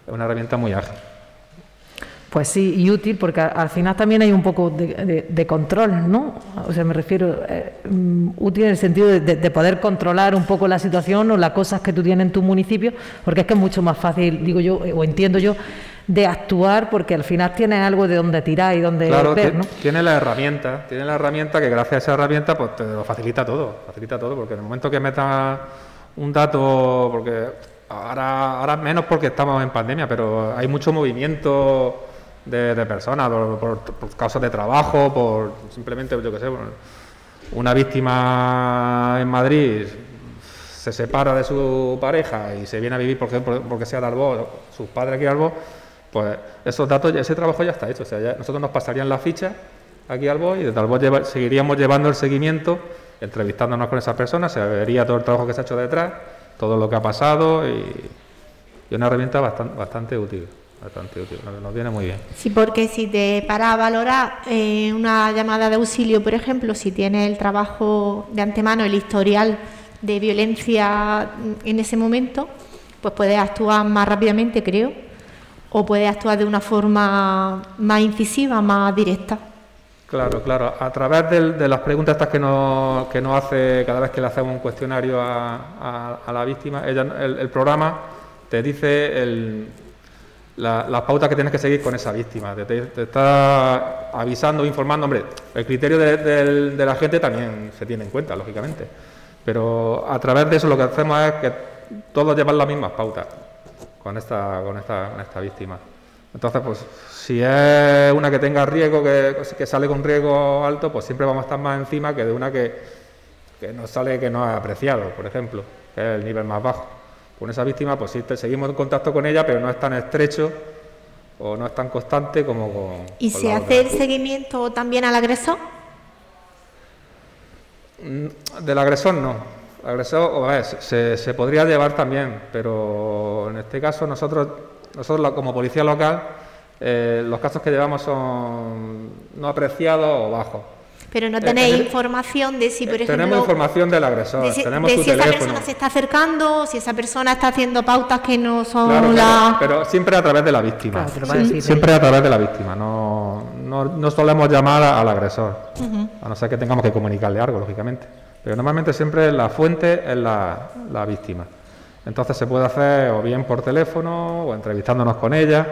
Es una herramienta muy ágil. Pues sí, y útil porque al final también hay un poco de, control, ¿no? O sea, me refiero, eh, mm, útil en el sentido de, poder controlar un poco la situación o las cosas que tú tienes en tu municipio, porque es que es mucho más fácil, digo yo, o entiendo yo, de actuar porque al final tienes algo de donde tirar y donde ver, ¿no? Tiene la herramienta, tiene la herramienta que gracias a esa herramienta pues te lo facilita todo, facilita todo, porque en el momento que metas un dato, porque ahora, ahora menos porque estamos en pandemia, pero hay mucho movimiento de, personas por, causas de trabajo, por simplemente, yo qué sé, una víctima en Madrid se separa de su pareja y se viene a vivir porque, porque sea de Albó, sus padres aquí de Albó, pues esos datos, ese trabajo ya está hecho. O sea, nosotros nos pasarían la ficha aquí al BOI y desde el seguiríamos llevando el seguimiento, entrevistándonos con esas personas, se vería todo el trabajo que se ha hecho detrás, todo lo que ha pasado y, y una herramienta bastante, bastante útil. Bastante útil, nos viene muy bien. Sí, porque si te para a valorar eh, una llamada de auxilio, por ejemplo, si tienes el trabajo de antemano, el historial de violencia en ese momento, pues puedes actuar más rápidamente, creo, o puedes actuar de una forma más incisiva, más directa. Claro, claro. A través de, las preguntas estas que nos, que nos hace cada vez que le hacemos un cuestionario a, la víctima, el, programa te dice el, las pautas que tienes que seguir con esa víctima. Te, está avisando, informando. Hombre, el criterio de, la gente también se tiene en cuenta, lógicamente. Pero a través de eso lo que hacemos es que todos llevan las mismas pautas con esta, con esta, con esta víctima. Entonces, pues si es una que tenga riesgo, que, sale con riesgo alto, pues siempre vamos a estar más encima que de una que, que no sale que no ha apreciado, por ejemplo, que es el nivel más bajo. Con esa víctima, pues sí, seguimos en contacto con ella, pero no es tan estrecho o no es tan constante como con. ¿Y se hace el seguimiento también al agresor? Mm, del agresor no. El agresor, se, se podría llevar también, pero en este caso nosotros nosotros como policía local, eh, los casos que llevamos son no apreciados o bajos. Pero no eh, tenéis información de si, por ejemplo... Tenemos información del agresor, de si, tenemos de si esa persona se está acercando, si esa persona está haciendo pautas que no son las... Pero siempre a través de la víctima. siempre a través de la víctima. No, no, solemos llamar al agresor, a no ser que tengamos que comunicarle algo, lógicamente. Pero normalmente siempre la fuente es la, la víctima. Entonces se puede hacer o bien por teléfono o entrevistándonos con ella,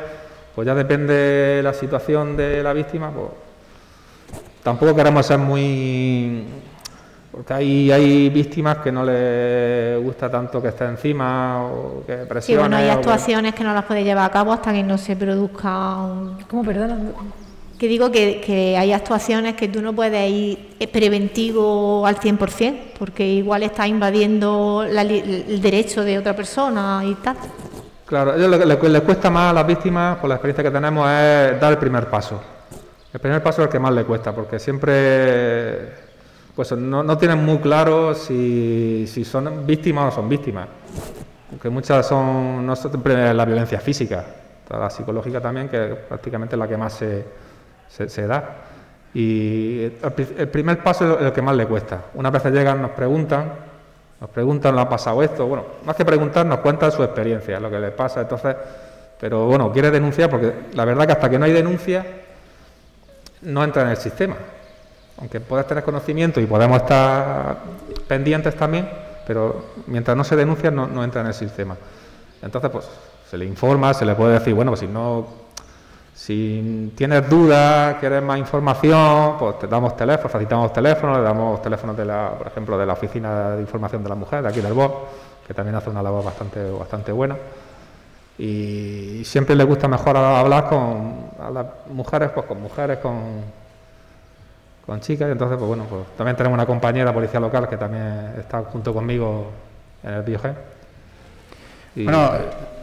pues ya depende la situación de la víctima, pues tampoco queremos ser muy porque hay, hay víctimas que no les gusta tanto que esté encima o que presione. Sí, bueno, hay actuaciones que... no las puede llevar a cabo hasta que no se produzca un... ¿Cómo, perdona? Que digo que, hay actuaciones que tú no puedes ir preventivo al 100%, porque igual está invadiendo el derecho de otra persona y tal. Claro, lo que les cuesta más a las víctimas, por la experiencia que tenemos, es dar el primer paso. El primer paso es el que más le cuesta, porque siempre pues no, tienen muy claro si, son víctimas o no son víctimas. Porque muchas son, no siempre la violencia física, la psicológica también, que es prácticamente la que más se, se, da. Y el, primer paso es el que más le cuesta. Unas veces llegan, nos preguntan, nos preguntan, ¿le ha pasado esto? Bueno, más que preguntar, nos cuentan su experiencia, lo que les pasa. Entonces, pero bueno, quiere denunciar porque la verdad que hasta que no hay denuncia, no entra en el sistema. Aunque puedas tener conocimiento y podemos estar pendientes también, pero mientras no se denuncia, no, no entra en el sistema. Entonces, pues se le informa, se le puede decir, bueno, pues si no si tienes dudas, quieres más información, pues te damos teléfono, facilitamos teléfonos, le damos teléfonos de la, por ejemplo, de la Oficina de Información de la Mujer, de aquí del BOS, que también hace una labor bastante, bastante buena. Y siempre le gusta mejor hablar con a mujeres, pues con mujeres, con, con chicas. Y entonces, pues bueno, pues también tenemos una compañera policía local que también está junto conmigo en el Biogen. bueno,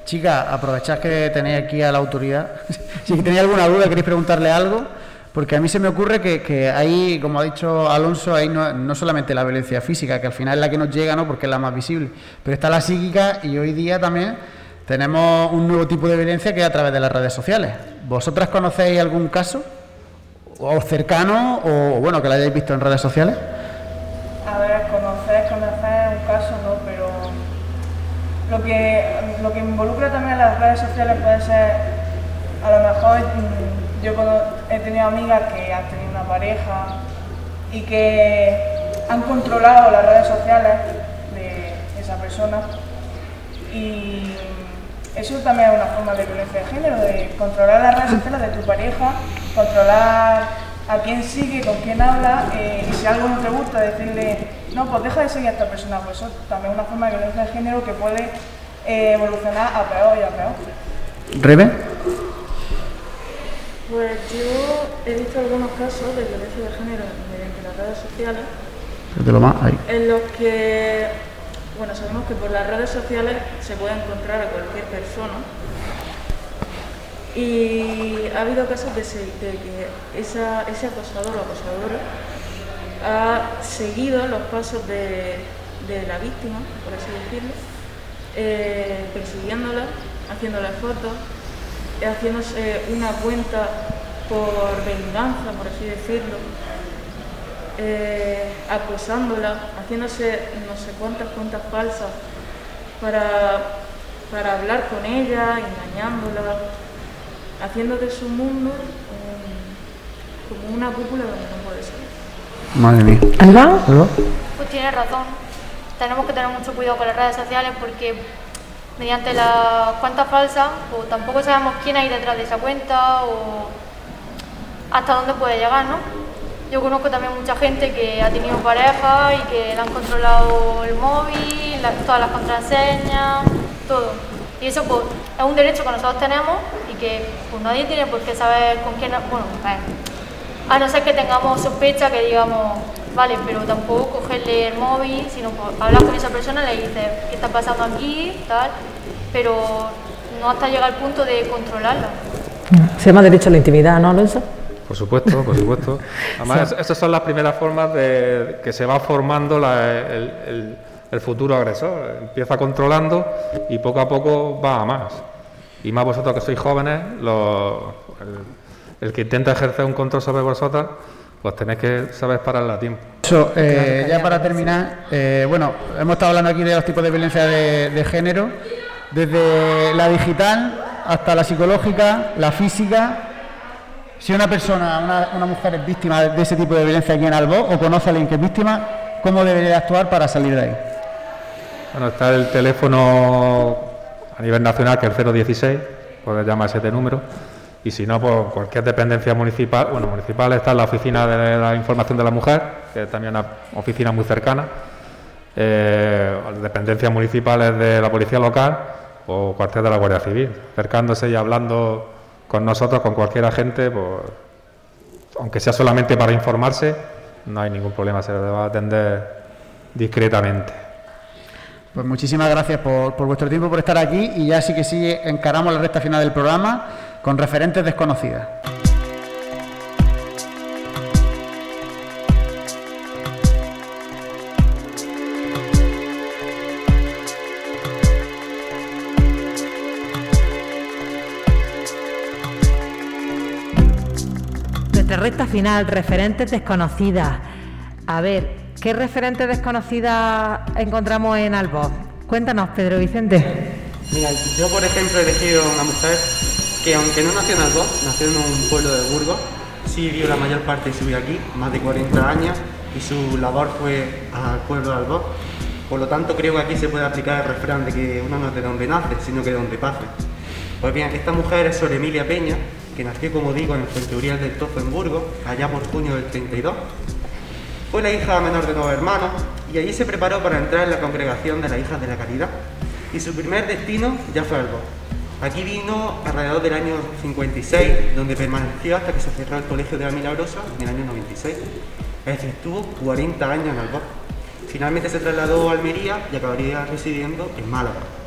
Chicas, aprovechad que tenéis aquí a la autoridad. si tenéis alguna duda, queréis preguntarle algo, porque a mí se me ocurre que, que ahí, como ha dicho Alonso, ahí no, no, solamente la violencia física, que al final es la que nos llega, ¿no? porque es la más visible, pero está la psíquica y hoy día también tenemos un nuevo tipo de violencia que es a través de las redes sociales. ¿Vosotras conocéis algún caso? ¿O cercano? ¿O bueno, que lo hayáis visto en redes sociales? A ver, conocer, conocer un caso, no, pero lo que, lo que involucra también las redes sociales puede ser, a lo mejor mm, yo he tenido amigas que han tenido una pareja y que han controlado las redes sociales de esa persona y eso también es una forma de violencia de género, de controlar las redes sociales de tu pareja, controlar a quién sigue, con quién habla eh, y si algo no te gusta decirle no, pues deja de seguir a esta persona, pues eso también es una forma de violencia de género que puede eh, evolucionar a peor y a peor. ¿Rebe? Pues yo he visto algunos casos de violencia de género mediante las redes sociales. lo más, ahí. En los que, bueno, sabemos que por las redes sociales se puede encontrar a cualquier persona. Y ha habido casos de, que ese acosador o acosadora ha seguido los pasos de, la víctima, por así decirlo, eh, persiguiéndola, haciéndole fotos haciéndose una cuenta por venganza, por así decirlo, eh, acosándola, haciéndose no sé cuántas cuentas falsas para, para hablar con ella, engañándola, haciendo de su mundo como una cúpula donde no puede ser. Madre mía. ¿Alba? Pues tiene razón. Tenemos que tener mucho cuidado con las redes sociales porque mediante las cuentas falsas, pues tampoco sabemos quién hay detrás de esa cuenta o hasta dónde puede llegar, ¿no? Yo conozco también mucha gente que ha tenido pareja y que le han controlado el móvil, todas las contraseñas, todo. Y eso pues, es un derecho que nosotros tenemos y que pues, nadie tiene por qué saber con quién... Bueno, a no ser que tengamos sospecha que digamos, vale, pero tampoco cogerle el móvil, sino pues, hablar con esa persona, le dices qué está pasando aquí, tal, pero no hasta llegar al punto de controlarla. Se llama derecho a la intimidad, ¿no, Alonso? Por supuesto, por supuesto. Además, esas son las primeras formas de que se va formando el, futuro agresor. Empieza controlando y poco a poco va a más. Y más vosotros que sois jóvenes, el, que intenta ejercer un control sobre vosotras, pues tenéis que saber pararla a tiempo. Eso, eh, ya para terminar, eh, bueno, hemos estado hablando aquí de los tipos de violencia de género, desde la digital hasta la psicológica, la física si una persona, una, mujer es víctima de ese tipo de violencia aquí en Albo o conoce a alguien que es víctima, ¿cómo debería actuar para salir de ahí? Bueno, está el teléfono a nivel nacional que es el 016, puedes llamar ese número. Y si no, pues cualquier dependencia municipal, bueno, municipal está en la oficina de la información de la mujer, que es también una oficina muy cercana. Eh, dependencias municipales de la policía local o cuartel de la Guardia Civil, acercándose y hablando con nosotros, con cualquier agente, pues, aunque sea solamente para informarse, no hay ningún problema, se le va a atender discretamente. Pues muchísimas gracias por, por, vuestro tiempo, por estar aquí y ya sí que sí encaramos la recta final del programa con referentes desconocidas. Final, referentes desconocidas. A ver, ¿qué referentes desconocidas encontramos en Alboz? Cuéntanos, Pedro Vicente. Mira, yo por ejemplo he elegido una mujer que aunque no nació en Alboz, nació en un pueblo de Burgos, sí vivió la mayor parte de su vida aquí, más de 40 años, y su labor fue al pueblo de Alboz. Por lo tanto, creo que aquí se puede aplicar el refrán de que uno no es de donde nace, sino que de donde pase. Pues bien, esta mujer es Sor Emilia Peña, que nació, como digo, en el Fuenteurial del Tozo en Burgos, allá por junio del 32. Fue la hija menor de dos hermanos y allí se preparó para entrar en la congregación de las Hijas de la Caridad. Y su primer destino ya fue Albo. Aquí vino alrededor del año 56, donde permaneció hasta que se cerró el Colegio de la Milagrosa en el año 96. Es decir, estuvo 40 años en Albo. Finalmente se trasladó a Almería y acabaría residiendo en Málaga.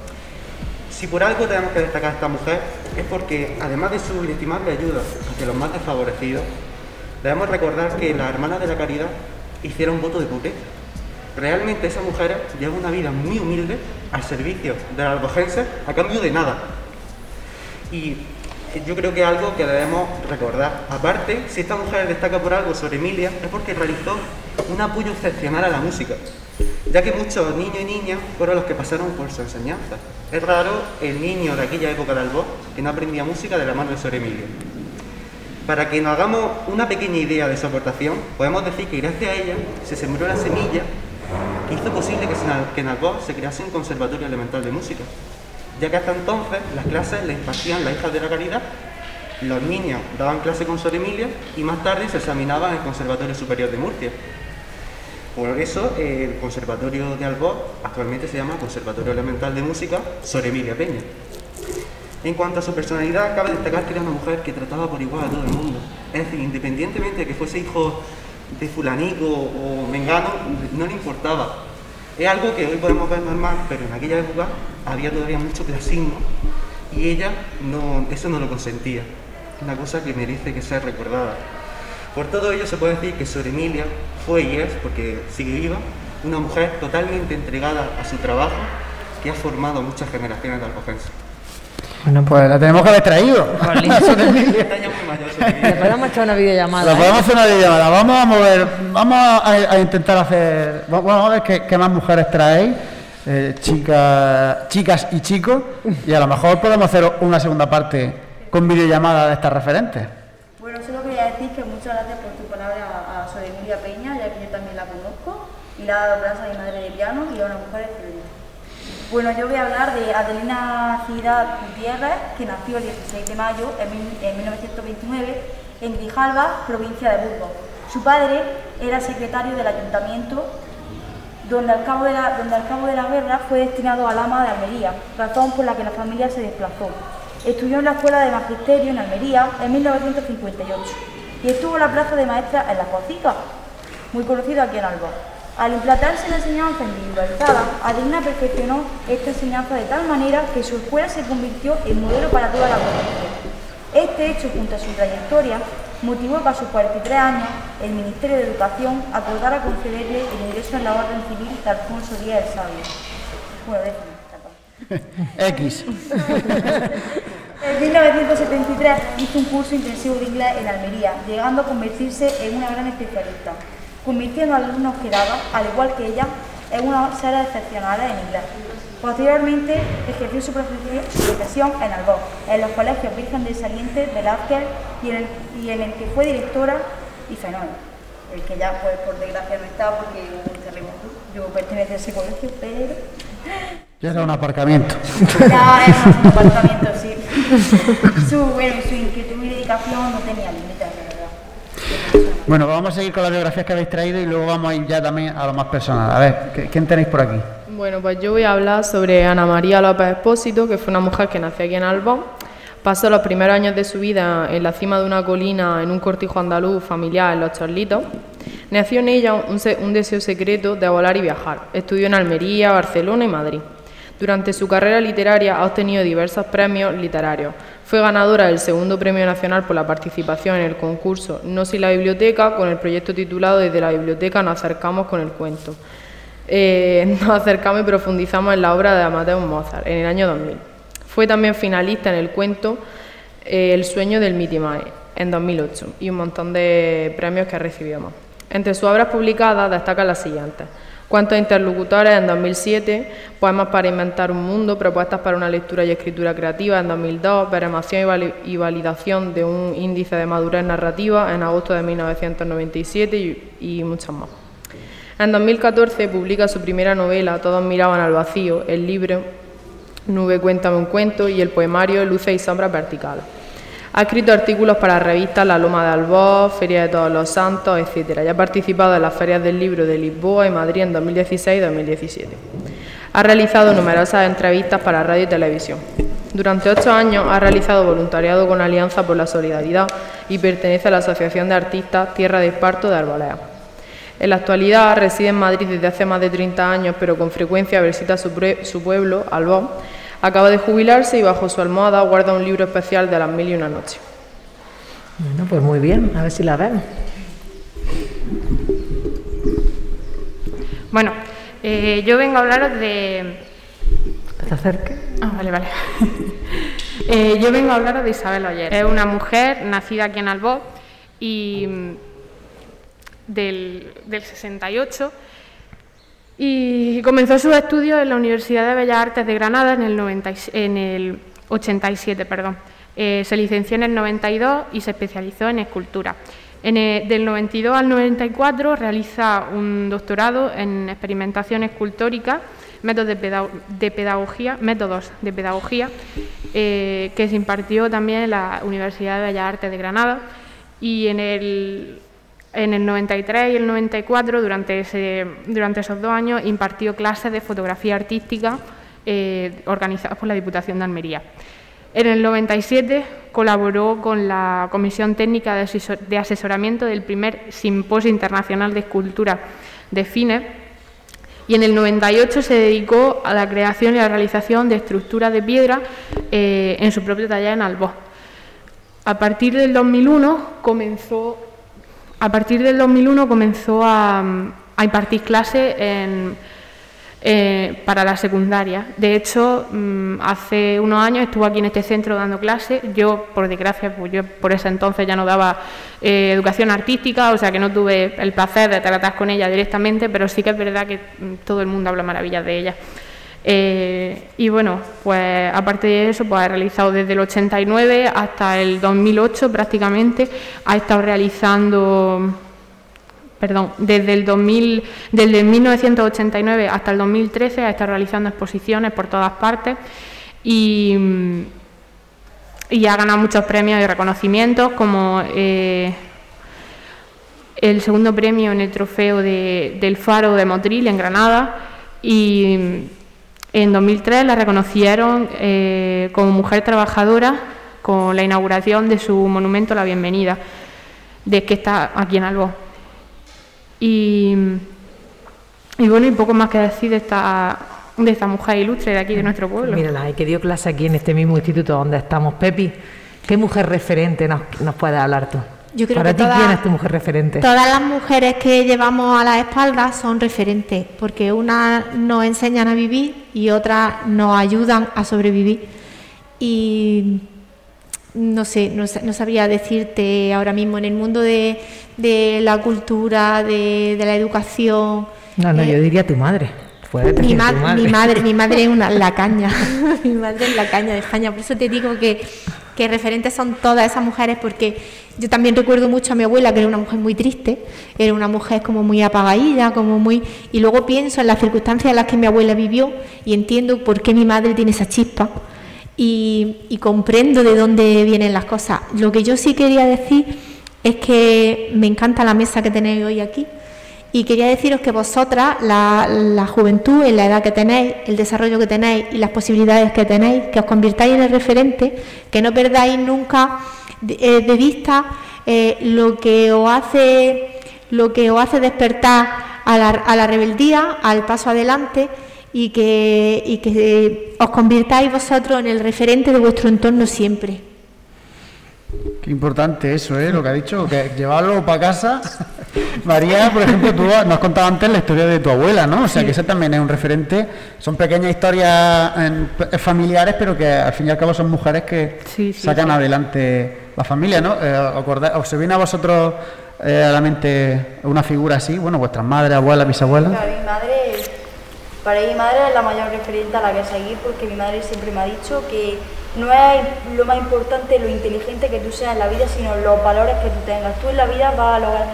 Si por algo tenemos que destacar a esta mujer es porque, además de su inestimable ayuda hacia los más desfavorecidos, debemos recordar que las hermanas de la caridad hicieron voto de pobreza. Realmente esa mujer lleva una vida muy humilde al servicio de los albojenses a cambio de nada. Y yo creo que es algo que debemos recordar. Aparte, si esta mujer destaca por algo sobre Emilia, es porque realizó un apoyo excepcional a la música ya que muchos niños y niñas fueron los que pasaron por su enseñanza. Es raro el niño de aquella época de Albor que no aprendía música de la mano de Sor Emilia. Para que nos hagamos una pequeña idea de su aportación, podemos decir que gracias a ella se sembró la semilla que hizo posible que en Albor se crease un conservatorio elemental de música, ya que hasta entonces las clases las impartían las hijas de la caridad, los niños daban clase con Sor Emilia y más tarde se examinaban en el Conservatorio Superior de Murcia, por eso el Conservatorio de Albor actualmente se llama Conservatorio Elemental de Música Sor Emilia Peña. En cuanto a su personalidad, cabe destacar que era una mujer que trataba por igual a todo el mundo. Es decir, independientemente de que fuese hijo de fulanico o mengano, no le importaba. Es algo que hoy podemos ver normal, pero en aquella época había todavía mucho clasismo y ella no, eso no lo consentía. Una cosa que merece que sea recordada. Por todo ello se puede decir que Sor Emilia fue y es, porque sigue viva, una mujer totalmente entregada a su trabajo que ha formado muchas generaciones de alcojenses. Bueno, pues la tenemos que haber traído. Le podemos echar una videollamada. La ¿eh? podemos hacer una videollamada. Vamos a mover, vamos a, a intentar hacer. Vamos a ver qué, qué más mujeres traéis. eh, chicas, chicas y chicos. Y a lo mejor podemos hacer una segunda parte con videollamada de estas referentes. Bueno, solo quería decir que muchas gracias por tu palabra a, a Sor Emilia Peña, ya que yo también la conozco, y la ha dado clase a mi madre de piano y a una mujer excelente. Bueno, yo voy a hablar de Adelina Ciudad Gutiérrez, que nació el 16 de mayo en, mil- en 1929 en Grijalba, provincia de Burgos. Su padre era secretario del ayuntamiento, donde al, cabo de la, donde al cabo de la guerra fue destinado a Lama de Almería, razón por la que la familia se desplazó. Estudió en la Escuela de Magisterio en Almería en 1958 y estuvo en la plaza de maestra en La Pocica, muy conocido aquí en Alba. Al implantarse la enseñanza individualizada, Adelina perfeccionó esta enseñanza de tal manera que su escuela se convirtió en modelo para toda la provincia. Este hecho, junto a su trayectoria, motivó que a sus 43 años el Ministerio de Educación acordara concederle el ingreso en la Orden Civil de Alfonso Díaz el Sabio. Bueno, déjame, X. En 1973 hizo un curso intensivo de inglés en Almería, llegando a convertirse en una gran especialista, convirtiendo a los alumnos que daba, al igual que ella, en unas seres excepcionales en inglés. Posteriormente ejerció su profesión, en Albó, en los colegios Virgen del Saliente, Velázquez y en el, y en el que fue directora y fenómeno. El que ya, pues, por desgracia no está porque hubo un terremoto. Yo pertenezco a ese colegio, pero Ya era un aparcamiento. ya es un apartamento, sí. Su, bueno, su inquietud y dedicación no tenía límites. Bueno, vamos a seguir con las biografías que habéis traído y luego vamos a ir ya también a lo más personal. A ver, ¿qué- ¿quién tenéis por aquí? Bueno, pues yo voy a hablar sobre Ana María López Espósito, que fue una mujer que nació aquí en Albón. Pasó los primeros años de su vida en la cima de una colina en un cortijo andaluz familiar en Los Chorlitos. Nació en ella un, un deseo secreto de volar y viajar. Estudió en Almería, Barcelona y Madrid. Durante su carrera literaria ha obtenido diversos premios literarios. Fue ganadora del segundo premio nacional por la participación en el concurso No si la biblioteca con el proyecto titulado Desde la biblioteca nos acercamos con el cuento. Eh, nos acercamos y profundizamos en la obra de Amadeus Mozart en el año 2000. Fue también finalista en el cuento eh, El sueño del Mitimae en 2008 y un montón de premios que recibió más. Entre sus obras publicadas destacan las siguientes. Cuentos interlocutores en 2007, Poemas para inventar un mundo, propuestas para una lectura y escritura creativa en 2002, Veremación y, vali- y validación de un índice de madurez narrativa en agosto de 1997 y, y muchas más. En 2014 publica su primera novela, Todos miraban al vacío, el libro Nube Cuéntame un cuento y el poemario Luces y sombras verticales. Ha escrito artículos para revistas La Loma de Albós, Feria de Todos los Santos, etc. Y ha participado en las ferias del libro de Lisboa y Madrid en 2016 y 2017. Ha realizado numerosas entrevistas para radio y televisión. Durante ocho años ha realizado voluntariado con Alianza por la Solidaridad y pertenece a la Asociación de Artistas Tierra de Esparto de Arbolea. En la actualidad reside en Madrid desde hace más de 30 años, pero con frecuencia visita su pueblo, Albón. Acaba de jubilarse y bajo su almohada guarda un libro especial de las mil y una noches. Bueno, pues muy bien, a ver si la ven. Bueno, eh, yo vengo a hablaros de... ¿Que te acerque? Ah, vale, vale. Eh, yo vengo a hablaros de Isabel Oller. Es una mujer nacida aquí en Albó y mm, del, del 68 y comenzó sus estudios en la Universidad de Bellas Artes de Granada en el, 90 y- en el 87. Perdón. Eh, se licenció en el 92 y se especializó en escultura. En el- del 92 al 94 realiza un doctorado en experimentación escultórica, métodos de, de pedagogía, métodos de pedagogía, eh, que se impartió también en la Universidad de Bellas Artes de Granada. Y en el, en el 93 y el 94, durante, ese, durante esos dos años, impartió clases de fotografía artística eh, organizadas por la Diputación de Almería. En el 97 colaboró con la Comisión Técnica de Asesor- de Asesoramiento del primer Simposio Internacional de Escultura de Fines y en el 98 se dedicó a la creación y la realización de estructuras de piedra eh, en su propio taller en Albó. A partir del 2001 comenzó, a partir del 2001 comenzó a, impartir clases en, eh, para la secundaria. De hecho, mm, hace unos años estuve aquí en este centro dando clases. Yo, por desgracia, pues yo por ese entonces ya no daba eh, educación artística, o sea que no tuve el placer de tratar con ella directamente, pero sí que es verdad que mm, todo el mundo habla maravillas de ella. Eh, y bueno, pues aparte de eso, pues ha realizado desde el 89 hasta el 2008 prácticamente, ha estado realizando perdón, desde el 2000, desde 1989 hasta el 2013 ha estado realizando exposiciones por todas partes y, y ha ganado muchos premios y reconocimientos como eh, el segundo premio en el trofeo del Faro de Motril en Granada y en 2003 la reconocieron eh, como mujer trabajadora con la inauguración de su monumento la bienvenida, de que está aquí en Albó. Y, bueno, y poco más que decir de esta, de esta mujer ilustre de aquí, de nuestro pueblo. Mírala, que dio clase aquí en este mismo instituto donde estamos. Pepi, ¿qué mujer referente nos, nos puedes hablar tú? Yo creo Para que ti, ¿quién es tu mujer referente? Todas las mujeres que llevamos a la espalda son referentes, porque unas nos enseñan a vivir y otras nos ayudan a sobrevivir. Y no sé, no, sabría decirte ahora mismo en el mundo de, la cultura, de, la educación. No, no, yo eh, diría tu madre. Mi, mi, madre, mi madre es una la caña, mi madre es la caña de España, por eso te digo que, que referentes son todas esas mujeres, porque yo también recuerdo mucho a mi abuela, que era una mujer muy triste, era una mujer como muy apagadilla, como muy... Y luego pienso en las circunstancias en las que mi abuela vivió y entiendo por qué mi madre tiene esa chispa y, comprendo de dónde vienen las cosas. Lo que yo sí quería decir es que me encanta la mesa que tenéis hoy aquí y quería deciros que vosotras, la, juventud, en la edad que tenéis, el desarrollo que tenéis y las posibilidades que tenéis, que os convirtáis en el referente, que no perdáis nunca de, eh, vista eh, lo que os hace lo que os hace despertar a la, la rebeldía, al paso adelante y que, y que os convirtáis vosotros en el referente de vuestro entorno siempre. Qué importante eso, ¿eh? Lo que ha dicho, que llevarlo para casa. María, por ejemplo, tú nos has contado antes la historia de tu abuela, ¿no? O sea, que esa también es un referente. Son pequeñas historias familiares, pero que al fin y al cabo son mujeres que sacan adelante la familia, ¿no? Eh, ¿Os se viene a vosotros eh, a la mente una figura así? Bueno, vuestras madres, abuelas, bisabuelas. Claro, mi madre para mi madre es la mayor referente a la que seguir porque mi madre siempre me ha dicho que no es lo más importante lo inteligente que tú seas en la vida, sino los valores que tú tengas. Tú en la vida vas a lograr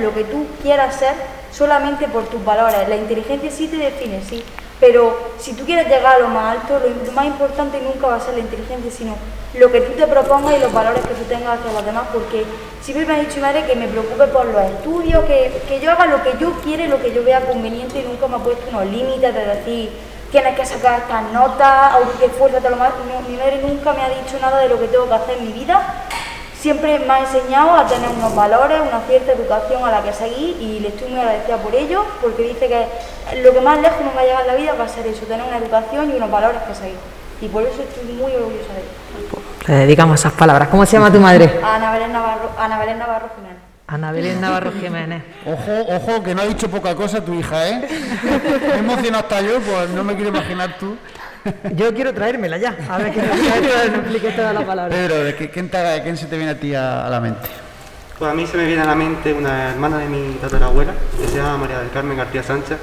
lo que tú quieras ser solamente por tus valores. La inteligencia sí te define, sí, pero si tú quieres llegar a lo más alto, lo, más importante nunca va a ser la inteligencia, sino lo que tú te propongas y los valores que tú tengas hacia los demás, porque siempre me ha dicho mi madre que me preocupe por los estudios, que, yo haga lo que yo quiera y lo que yo vea conveniente y nunca me ha puesto unos límites de decir tienes que sacar estas notas o que esfuérzate lo más. mi madre nunca me ha dicho nada de lo que tengo que hacer en mi vida siempre me ha enseñado a tener unos valores, una cierta educación a la que seguir y le estoy muy agradecida por ello, porque dice que lo que más lejos nos va a llegar en la vida va a ser eso, tener una educación y unos valores que seguir. Y por eso estoy muy orgullosa de ello. Te dedicamos esas palabras. ¿Cómo se llama tu madre? Ana Belén Navarro, Ana Belén Navarro Jiménez. Ana Belén Navarro Jiménez. Ojo, ojo, que no ha dicho poca cosa tu hija, ¿eh? Me emocionado hasta yo, pues no me quiero imaginar tú. Yo quiero traérmela ya, a ver que me explique toda la palabra. Pedro, ¿quién, ¿quién se te viene a ti a, la mente? Pues a mí se me viene a la mente una hermana de mi tatarabuela, que se llama María del Carmen García Sánchez,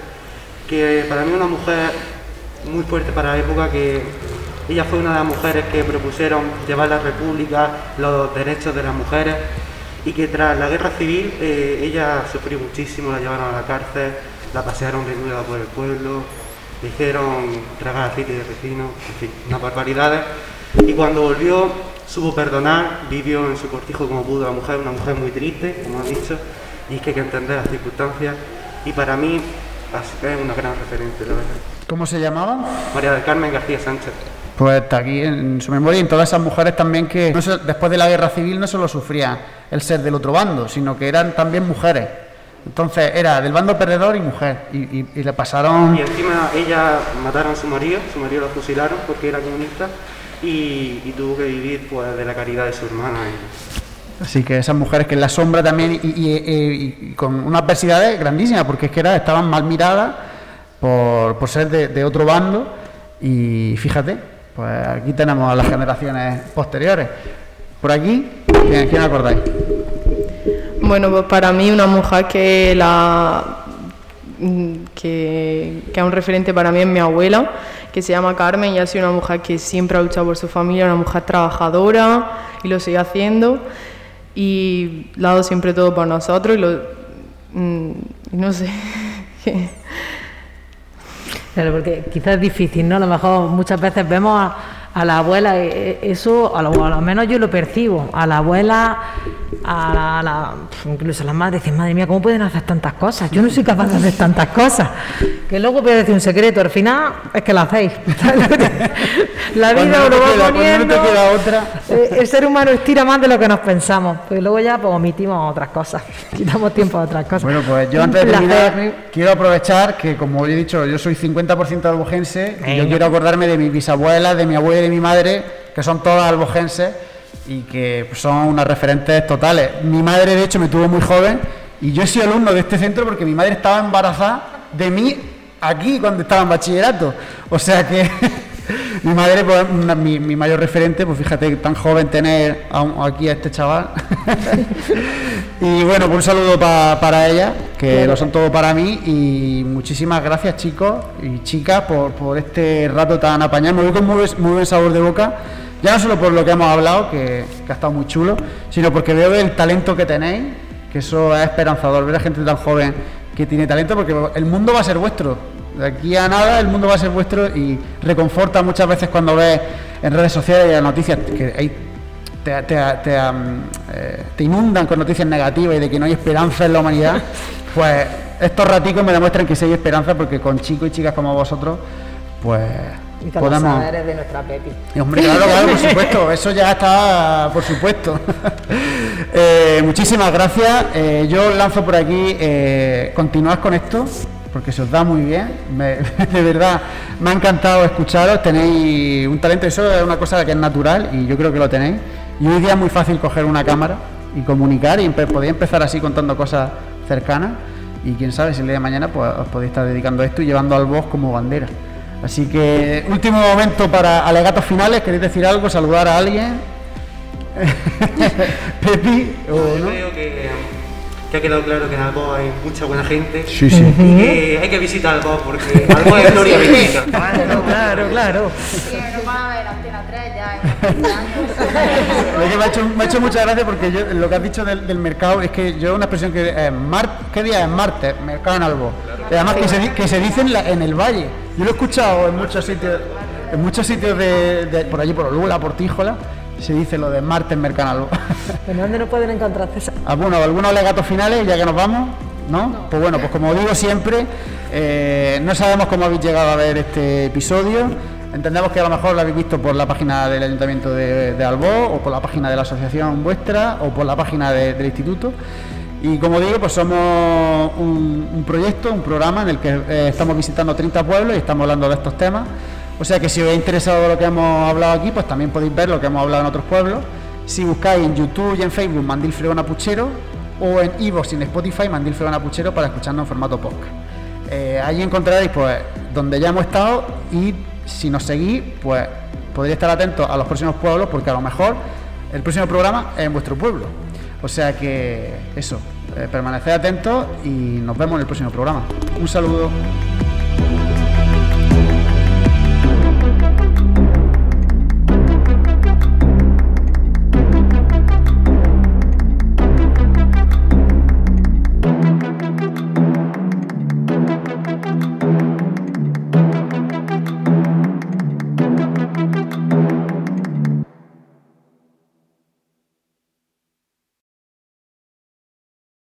que para mí es una mujer muy fuerte para la época, que ella fue una de las mujeres que propusieron llevar la república, los derechos de las mujeres, y que tras la guerra civil eh, ella sufrió muchísimo, la llevaron a la cárcel, la pasearon desnuda por el pueblo, le hicieron tragar aceite de resino, en fin, unas barbaridades. Y cuando volvió, supo perdonar, vivió en su cortijo como pudo la mujer, una mujer muy triste, como ha dicho, y es que hay que entender las circunstancias. Y para mí es una gran referente, la verdad. ¿Cómo se llamaba? María del Carmen García Sánchez. Pues está aquí en su memoria y en todas esas mujeres también que después de la guerra civil no solo sufrían el ser del otro bando, sino que eran también mujeres entonces era del bando perdedor y mujer. Y, le pasaron. Y encima ella mataron a su marido, su marido lo fusilaron porque era comunista y, tuvo que vivir pues, de la caridad de su hermana. Así que esas mujeres que en la sombra también y, con unas adversidades grandísimas, porque es que era, estaban mal miradas por, por ser de, otro bando y fíjate, pues aquí tenemos a las generaciones posteriores. Por aquí, ¿quién, quién acordáis? Bueno, pues para mí una mujer que la que, que es un referente para mí es mi abuela, que se llama Carmen y ha sido una mujer que siempre ha luchado por su familia, una mujer trabajadora y lo sigue haciendo y ha dado siempre todo por nosotros y lo, mm, no sé. Claro, porque quizás es difícil, ¿no? A lo mejor muchas veces vemos a, a la abuela, eh, eso a lo, a lo, menos yo lo percibo, a la abuela, a la, incluso a las madres, dicen, madre mía, ¿cómo pueden hacer tantas cosas? Yo no soy capaz de hacer tantas cosas. Que luego puede decir un secreto, al final es que lo hacéis. la vida lo va poniendo. otra. Eh, el ser humano estira más de lo que nos pensamos, pues luego ya pues, omitimos otras cosas, quitamos tiempo a otras cosas. Bueno, pues yo antes de terminar quiero aprovechar que, como he dicho, yo soy 50% albojense, y yo quiero acordarme de mi bisabuela, de mi abuela de mi madre, que son todas albojenses y que son unas referentes totales. Mi madre, de hecho, me tuvo muy joven y yo sido alumno de este centro porque mi madre estaba embarazada de mí aquí cuando estaba en bachillerato. O sea que mi madre, pues, mi, mayor referente, pues fíjate, tan joven tener aquí a este chaval. y bueno, pues un saludo para ella, que lo son todo para mí. Y muchísimas gracias, chicos y chicas, por, este rato tan apañado. Me voy con muy, buen sabor de boca. Ya no solo por lo que hemos hablado, que, que ha estado muy chulo, sino porque veo el talento que tenéis, que eso es esperanzador, ver a gente tan joven que tiene talento, porque el mundo va a ser vuestro de aquí a nada el mundo va a ser vuestro y reconforta muchas veces cuando ves en redes sociales y las noticias que te, eh, te, inundan con noticias negativas y de que no hay esperanza en la humanidad, pues estos raticos me demuestran que sí hay esperanza porque con chicos y chicas como vosotros, pues y podemos... eres de nuestra Pepi. hombre, claro, claro, por supuesto, eso ya está, por supuesto. Eh, muchísimas gracias. Eh, yo lanzo por aquí, continuad con esto porque se os da muy bien. de verdad, me ha encantado escucharos. Tenéis un talento, eso es una cosa que es natural y yo creo que lo tenéis. Y hoy día es muy fácil coger una cámara y comunicar y podéis empezar así contando cosas cercanas. Y quién sabe si el día de mañana pues, os podéis estar dedicando a esto y llevando al voz como bandera. Así que último momento para alegatos finales. ¿Queréis decir algo? ¿Saludar a alguien? Pepi, o no? creo que que ha quedado claro que en Albo hay mucha buena gente sí, sí. y que hay que visitar Albo porque Albo es gloria bendita. Claro, claro, claro. me, ha hecho, me ha hecho mucha gracia porque yo, lo que has dicho del, mercado es que yo una expresión que eh, mar, ¿qué día es martes? Mercado en Albo. Además que se, que se dice en, la, en, el valle. Yo lo he escuchado en muchos sitios, en muchos sitios de, de por allí por Lula, por Tíjola se dice lo de Marte en Mercanalbo. ¿En dónde no pueden encontrar César? Ah, bueno, algunos legatos finales, ya que nos vamos, ¿no? Pues bueno, pues como digo siempre, eh, no sabemos cómo habéis llegado a ver este episodio. Entendemos que a lo mejor lo habéis visto por la página del Ayuntamiento de, de Albó, o por la página de la asociación vuestra, o por la página del instituto. Y como digo, pues somos un, proyecto, un programa en el que eh, estamos visitando 30 pueblos y estamos hablando de estos temas. O sea que si os ha interesado lo que hemos hablado aquí, pues también podéis ver lo que hemos hablado en otros pueblos. Si buscáis en YouTube y en Facebook Mandil Fregona Puchero o en Evox y en Spotify Mandil Fregona Puchero para escucharnos en formato podcast. Eh, ahí encontraréis pues donde ya hemos estado y si nos seguís pues podréis estar atentos a los próximos pueblos porque a lo mejor el próximo programa es en vuestro pueblo. O sea que eso, eh, permaneced atentos y nos vemos en el próximo programa. Un saludo.